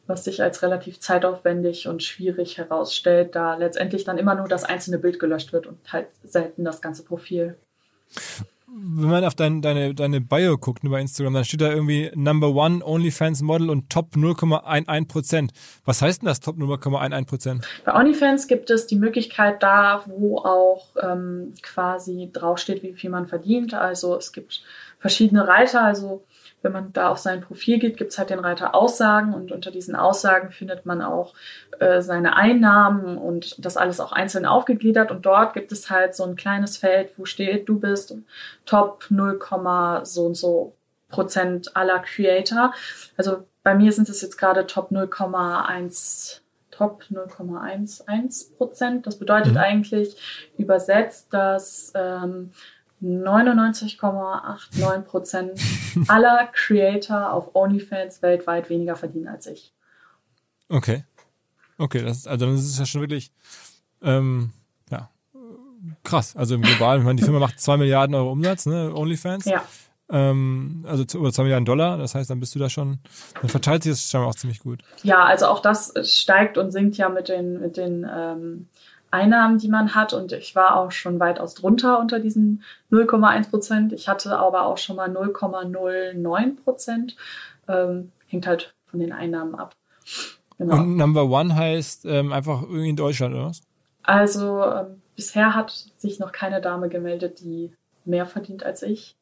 was sich als relativ zeitaufwendig und schwierig herausstellt, da letztendlich dann immer nur das einzelne Bild gelöscht wird und halt selten das ganze Profil wenn man auf dein, deine, deine Bio guckt über Instagram, dann steht da irgendwie Number One OnlyFans Model und Top 0,11 Prozent. Was heißt denn das Top 0,11 Prozent? Bei OnlyFans gibt es die Möglichkeit da, wo auch ähm, quasi draufsteht, wie viel man verdient. Also es gibt verschiedene Reiter, also wenn man da auf sein Profil geht, gibt es halt den Reiter Aussagen und unter diesen Aussagen findet man auch äh, seine Einnahmen und das alles auch einzeln aufgegliedert und dort gibt es halt so ein kleines Feld, wo steht, du bist Top 0, so und so Prozent aller Creator. Also bei mir sind es jetzt gerade Top 0,1 Top 0,11 Prozent. Das bedeutet mhm. eigentlich übersetzt, dass ähm, 99,89 Prozent aller Creator auf OnlyFans weltweit weniger verdienen als ich. Okay. Okay, das ist, also das ist ja schon wirklich ähm, ja, krass. Also im Globalen, ich meine, die Firma macht 2 Milliarden Euro Umsatz, ne, OnlyFans. Ja. Ähm, also über 2 Milliarden Dollar, das heißt, dann bist du da schon, dann verteilt sich das scheinbar auch ziemlich gut. Ja, also auch das steigt und sinkt ja mit den, mit den ähm, Einnahmen, die man hat. Und ich war auch schon weitaus drunter unter diesen 0,1 Prozent. Ich hatte aber auch schon mal 0,09 Prozent. Ähm, hängt halt von den Einnahmen ab. Genau. Und Number One heißt ähm, einfach irgendwie in Deutschland, oder was? Also ähm, bisher hat sich noch keine Dame gemeldet, die mehr verdient als ich.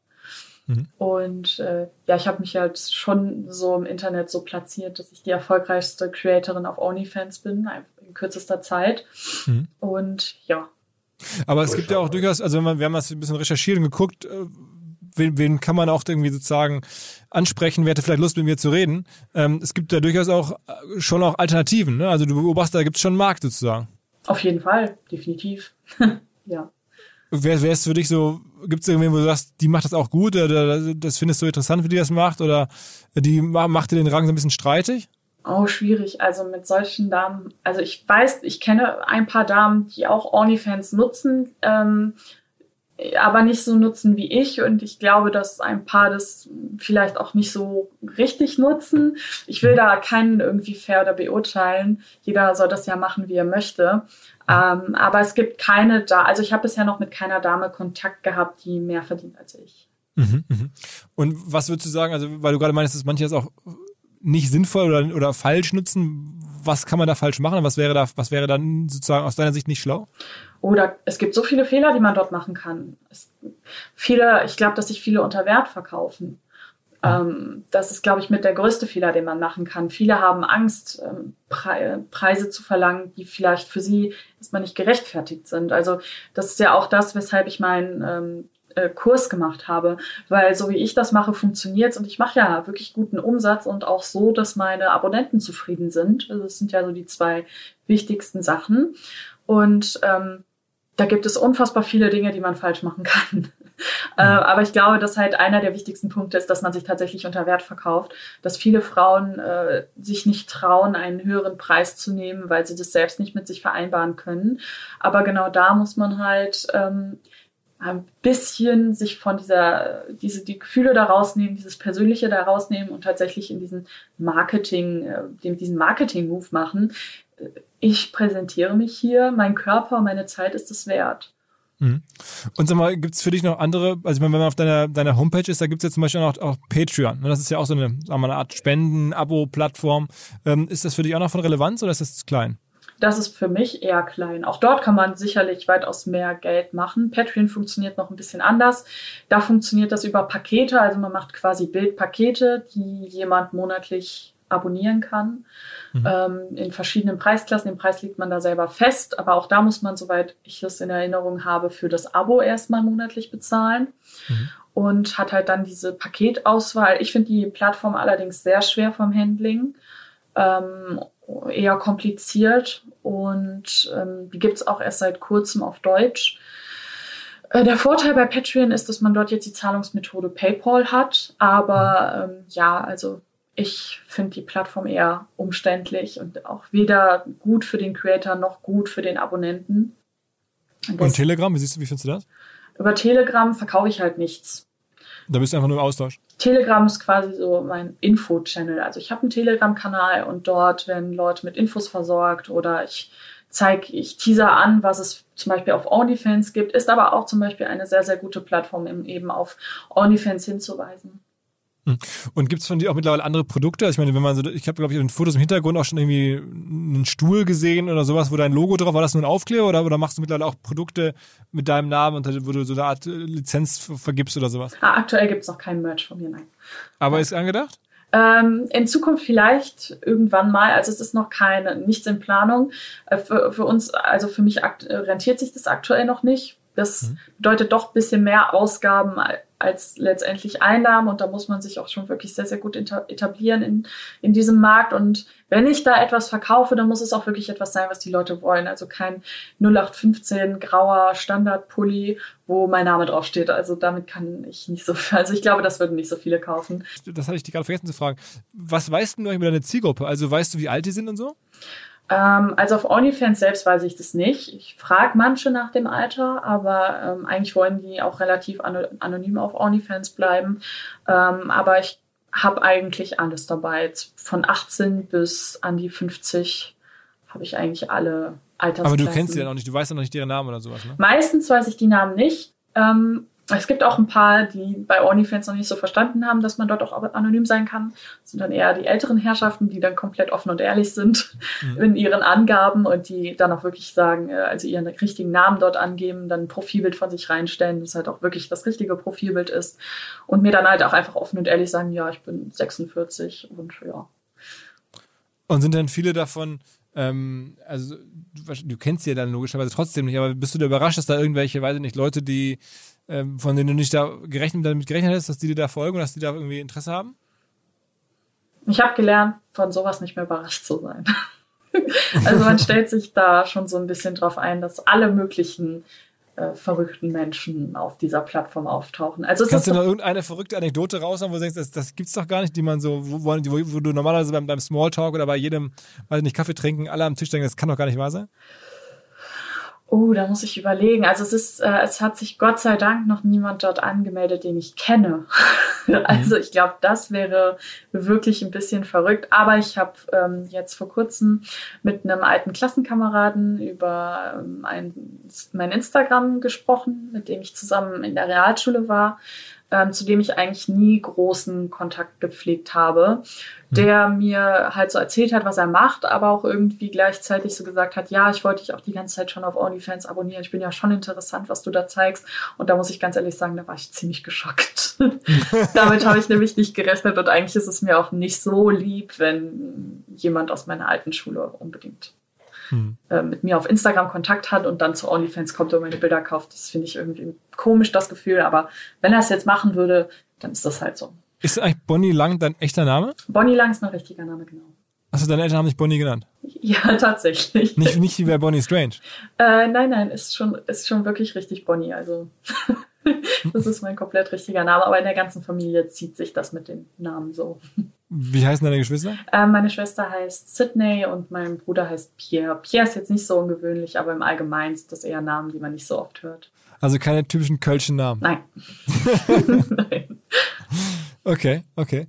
Mhm. Und äh, ja, ich habe mich halt schon so im Internet so platziert, dass ich die erfolgreichste Creatorin auf OnlyFans bin, in kürzester Zeit. Mhm. Und ja. Aber es gibt ja auch durchaus, also wenn man, wir haben das ein bisschen recherchiert und geguckt, äh, wen, wen kann man auch irgendwie sozusagen ansprechen, wer hätte vielleicht Lust mit mir zu reden. Ähm, es gibt da durchaus auch äh, schon auch Alternativen, ne? Also du beobachtest, da gibt es schon einen Markt sozusagen. Auf jeden Fall, definitiv. ja. Wer, wer ist für dich so, gibt es irgendwen, wo du sagst, die macht das auch gut oder das findest du interessant, wie die das macht oder die macht dir den Rang so ein bisschen streitig? Oh, schwierig. Also mit solchen Damen, also ich weiß, ich kenne ein paar Damen, die auch OnlyFans nutzen, ähm, aber nicht so nutzen wie ich. Und ich glaube, dass ein paar das vielleicht auch nicht so richtig nutzen. Ich will da keinen irgendwie fair oder beurteilen. Jeder soll das ja machen, wie er möchte. Ähm, aber es gibt keine da, also ich habe bisher noch mit keiner Dame Kontakt gehabt, die mehr verdient als ich. Mhm, mhm. Und was würdest du sagen, also weil du gerade meinst, dass manche das auch nicht sinnvoll oder, oder falsch nutzen, was kann man da falsch machen? Was wäre da, was wäre dann sozusagen aus deiner Sicht nicht schlau? Oder es gibt so viele Fehler, die man dort machen kann. Es, viele, ich glaube, dass sich viele unter Wert verkaufen. Ähm, das ist, glaube ich, mit der größte Fehler, den man machen kann. Viele haben Angst, ähm, Pre Preise zu verlangen, die vielleicht für sie erstmal nicht gerechtfertigt sind. Also das ist ja auch das, weshalb ich meinen ähm, äh, Kurs gemacht habe, weil so wie ich das mache, funktioniert's und ich mache ja wirklich guten Umsatz und auch so, dass meine Abonnenten zufrieden sind. Also das sind ja so die zwei wichtigsten Sachen. Und ähm, da gibt es unfassbar viele Dinge, die man falsch machen kann. äh, aber ich glaube, dass halt einer der wichtigsten Punkte ist, dass man sich tatsächlich unter Wert verkauft, dass viele Frauen äh, sich nicht trauen, einen höheren Preis zu nehmen, weil sie das selbst nicht mit sich vereinbaren können. Aber genau da muss man halt ähm, ein bisschen sich von dieser, diese, die Gefühle da rausnehmen, dieses Persönliche da rausnehmen und tatsächlich in diesen Marketing, äh, diesen Marketing-Move machen. Ich präsentiere mich hier, mein Körper, meine Zeit ist es wert. Mhm. Und sag mal, gibt es für dich noch andere, also wenn man auf deiner, deiner Homepage ist, da gibt es ja zum Beispiel auch, auch Patreon. Ne? Das ist ja auch so eine, sagen wir eine Art Spenden-Abo-Plattform. Ähm, ist das für dich auch noch von Relevanz oder ist das klein? Das ist für mich eher klein. Auch dort kann man sicherlich weitaus mehr Geld machen. Patreon funktioniert noch ein bisschen anders. Da funktioniert das über Pakete. Also man macht quasi Bildpakete, die jemand monatlich abonnieren kann. Mhm. Ähm, in verschiedenen Preisklassen. Den Preis legt man da selber fest. Aber auch da muss man, soweit ich das in Erinnerung habe, für das Abo erstmal monatlich bezahlen. Mhm. Und hat halt dann diese Paketauswahl. Ich finde die Plattform allerdings sehr schwer vom Handling. Ähm, eher kompliziert und ähm, die gibt es auch erst seit kurzem auf Deutsch. Äh, der Vorteil bei Patreon ist, dass man dort jetzt die Zahlungsmethode PayPal hat, aber ähm, ja, also ich finde die Plattform eher umständlich und auch weder gut für den Creator noch gut für den Abonnenten. Und, und Telegram, wie siehst du, wie findest du das? Über Telegram verkaufe ich halt nichts. Da bist du einfach nur im Austausch. Telegram ist quasi so mein Info-Channel. Also ich habe einen Telegram-Kanal und dort werden Leute mit Infos versorgt oder ich zeige ich Teaser an, was es zum Beispiel auf OnlyFans gibt, ist aber auch zum Beispiel eine sehr, sehr gute Plattform, eben auf OnlyFans hinzuweisen. Hm. Und gibt es von dir auch mittlerweile andere Produkte? Also ich meine, wenn man so, ich habe, glaube ich, in Fotos im Hintergrund auch schon irgendwie einen Stuhl gesehen oder sowas, wo dein Logo drauf war. das nur ein Aufkleber oder, oder machst du mittlerweile auch Produkte mit deinem Namen, und wo du so eine Art Lizenz vergibst oder sowas? Ah, aktuell gibt es noch kein Merch von mir, nein. Aber ist angedacht? Ähm, in Zukunft vielleicht irgendwann mal. Also es ist noch keine, nichts in Planung. Äh, für, für uns, also für mich rentiert sich das aktuell noch nicht. Das mhm. bedeutet doch ein bisschen mehr Ausgaben als letztendlich Einnahmen und da muss man sich auch schon wirklich sehr, sehr gut etablieren in, in diesem Markt. Und wenn ich da etwas verkaufe, dann muss es auch wirklich etwas sein, was die Leute wollen. Also kein 0815 grauer Standardpulli, wo mein Name draufsteht. Also damit kann ich nicht so, also ich glaube, das würden nicht so viele kaufen. Das hatte ich dir gerade vergessen zu fragen. Was weißt du eigentlich über deine Zielgruppe? Also weißt du, wie alt die sind und so? Ähm, also auf OnlyFans selbst weiß ich das nicht. Ich frage manche nach dem Alter, aber ähm, eigentlich wollen die auch relativ anonym auf OnlyFans bleiben. Ähm, aber ich habe eigentlich alles dabei. Von 18 bis an die 50 habe ich eigentlich alle Altersklassen. Aber du kennst sie ja noch nicht, du weißt ja noch nicht ihre Namen oder sowas, ne? Meistens weiß ich die Namen nicht. Ähm, es gibt auch ein paar, die bei OnlyFans noch nicht so verstanden haben, dass man dort auch anonym sein kann. Das sind dann eher die älteren Herrschaften, die dann komplett offen und ehrlich sind mhm. in ihren Angaben und die dann auch wirklich sagen, äh, also ihren richtigen Namen dort angeben, dann ein Profilbild von sich reinstellen, das halt auch wirklich das richtige Profilbild ist und mir dann halt auch einfach offen und ehrlich sagen, ja, ich bin 46 und ja. Und sind dann viele davon ähm, also du, du, kennst sie ja dann logischerweise trotzdem nicht, aber bist du da überrascht, dass da irgendwelche, weiß ich nicht, Leute, die ähm, von denen du nicht da gerechnet, damit gerechnet hast, dass die dir da folgen und dass die da irgendwie Interesse haben? Ich habe gelernt, von sowas nicht mehr überrascht zu sein. also man stellt sich da schon so ein bisschen drauf ein, dass alle möglichen äh, verrückten Menschen auf dieser Plattform auftauchen. Also Kannst du noch irgendeine verrückte Anekdote raushauen, wo du denkst, das, das gibt's doch gar nicht, die man so, wo, wo, wo du normalerweise beim, beim Smalltalk oder bei jedem, weiß nicht, Kaffee trinken, alle am Tisch denken, das kann doch gar nicht wahr sein? Oh, da muss ich überlegen. Also es ist, äh, es hat sich Gott sei Dank noch niemand dort angemeldet, den ich kenne. also ich glaube, das wäre wirklich ein bisschen verrückt. Aber ich habe ähm, jetzt vor kurzem mit einem alten Klassenkameraden über ähm, ein, mein Instagram gesprochen, mit dem ich zusammen in der Realschule war ähm, zu dem ich eigentlich nie großen Kontakt gepflegt habe, mhm. der mir halt so erzählt hat, was er macht, aber auch irgendwie gleichzeitig so gesagt hat, ja, ich wollte dich auch die ganze Zeit schon auf OnlyFans abonnieren, ich bin ja schon interessant, was du da zeigst. Und da muss ich ganz ehrlich sagen, da war ich ziemlich geschockt. Damit habe ich nämlich nicht gerechnet und eigentlich ist es mir auch nicht so lieb, wenn jemand aus meiner alten Schule unbedingt hm. äh, mit mir auf Instagram Kontakt hat und dann zu OnlyFans kommt und meine Bilder kauft. Das finde ich irgendwie komisch, das Gefühl. Aber wenn er es jetzt machen würde, dann ist das halt so. Ist eigentlich Bonnie Lang dein echter Name? Bonnie Lang ist mein richtiger Name, genau. Hast du deine Eltern haben dich Bonnie genannt? Ja, tatsächlich. Nicht, nicht wie bei Bonnie Strange? Äh, nein, nein, ist schon, ist schon wirklich richtig Bonnie. Also das ist mein komplett richtiger Name, aber in der ganzen Familie zieht sich das mit dem Namen so. Wie heißen deine Geschwister? Äh, meine Schwester heißt Sydney und mein Bruder heißt Pierre. Pierre ist jetzt nicht so ungewöhnlich, aber im Allgemeinen sind das eher Namen, die man nicht so oft hört. Also keine typischen kölschen Namen? Nein. Nein. Okay, okay.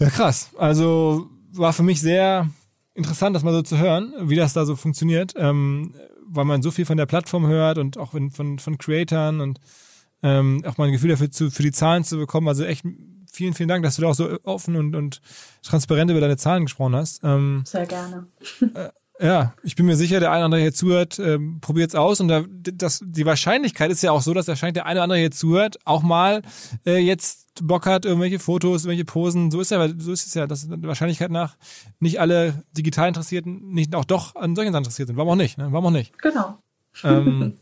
Ja, krass. Also war für mich sehr interessant, das mal so zu hören, wie das da so funktioniert, ähm, weil man so viel von der Plattform hört und auch von, von Creatoren und ähm, auch mal ein Gefühl dafür zu, für die Zahlen zu bekommen. Also echt vielen, vielen Dank, dass du da auch so offen und, und transparent über deine Zahlen gesprochen hast. Ähm, Sehr gerne. Äh, ja, ich bin mir sicher, der eine oder andere hier zuhört, ähm, probiert es aus. Und da, das, die Wahrscheinlichkeit ist ja auch so, dass wahrscheinlich der eine oder andere hier zuhört, auch mal äh, jetzt Bock hat, irgendwelche Fotos, irgendwelche Posen. So ist ja, so ist es ja, dass der Wahrscheinlichkeit nach nicht alle digital Interessierten nicht auch doch an solchen Sachen interessiert sind. Warum auch nicht? Ne? Warum auch nicht? Genau. Ähm,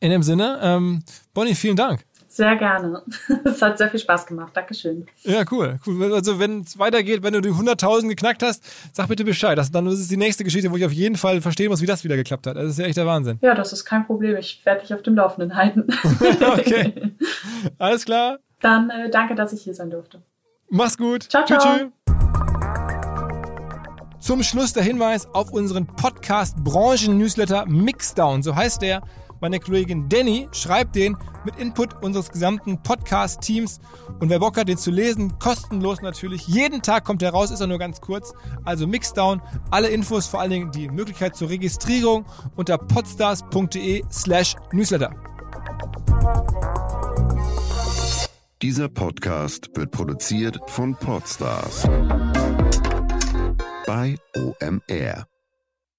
in dem Sinne, ähm, Bonnie, vielen Dank. Sehr gerne. Es hat sehr viel Spaß gemacht. Dankeschön. Ja, cool. cool. Also wenn es weitergeht, wenn du die 100.000 geknackt hast, sag bitte Bescheid. Das, dann ist es die nächste Geschichte, wo ich auf jeden Fall verstehen muss, wie das wieder geklappt hat. Das ist ja echt der Wahnsinn. Ja, das ist kein Problem. Ich werde dich auf dem Laufenden halten. okay. Alles klar. Dann äh, danke, dass ich hier sein durfte. Mach's gut. Ciao, ciao. Tschü, tschü. Zum Schluss der Hinweis auf unseren Podcast-Branchen-Newsletter Mixdown, so heißt der. Meine Kollegin Danny schreibt den mit Input unseres gesamten Podcast-Teams. Und wer Bock hat, den zu lesen, kostenlos natürlich. Jeden Tag kommt er raus, ist er nur ganz kurz. Also Mixdown. Alle Infos, vor allen Dingen die Möglichkeit zur Registrierung unter podstars.de slash Newsletter. Dieser Podcast wird produziert von Podstars bei OMR.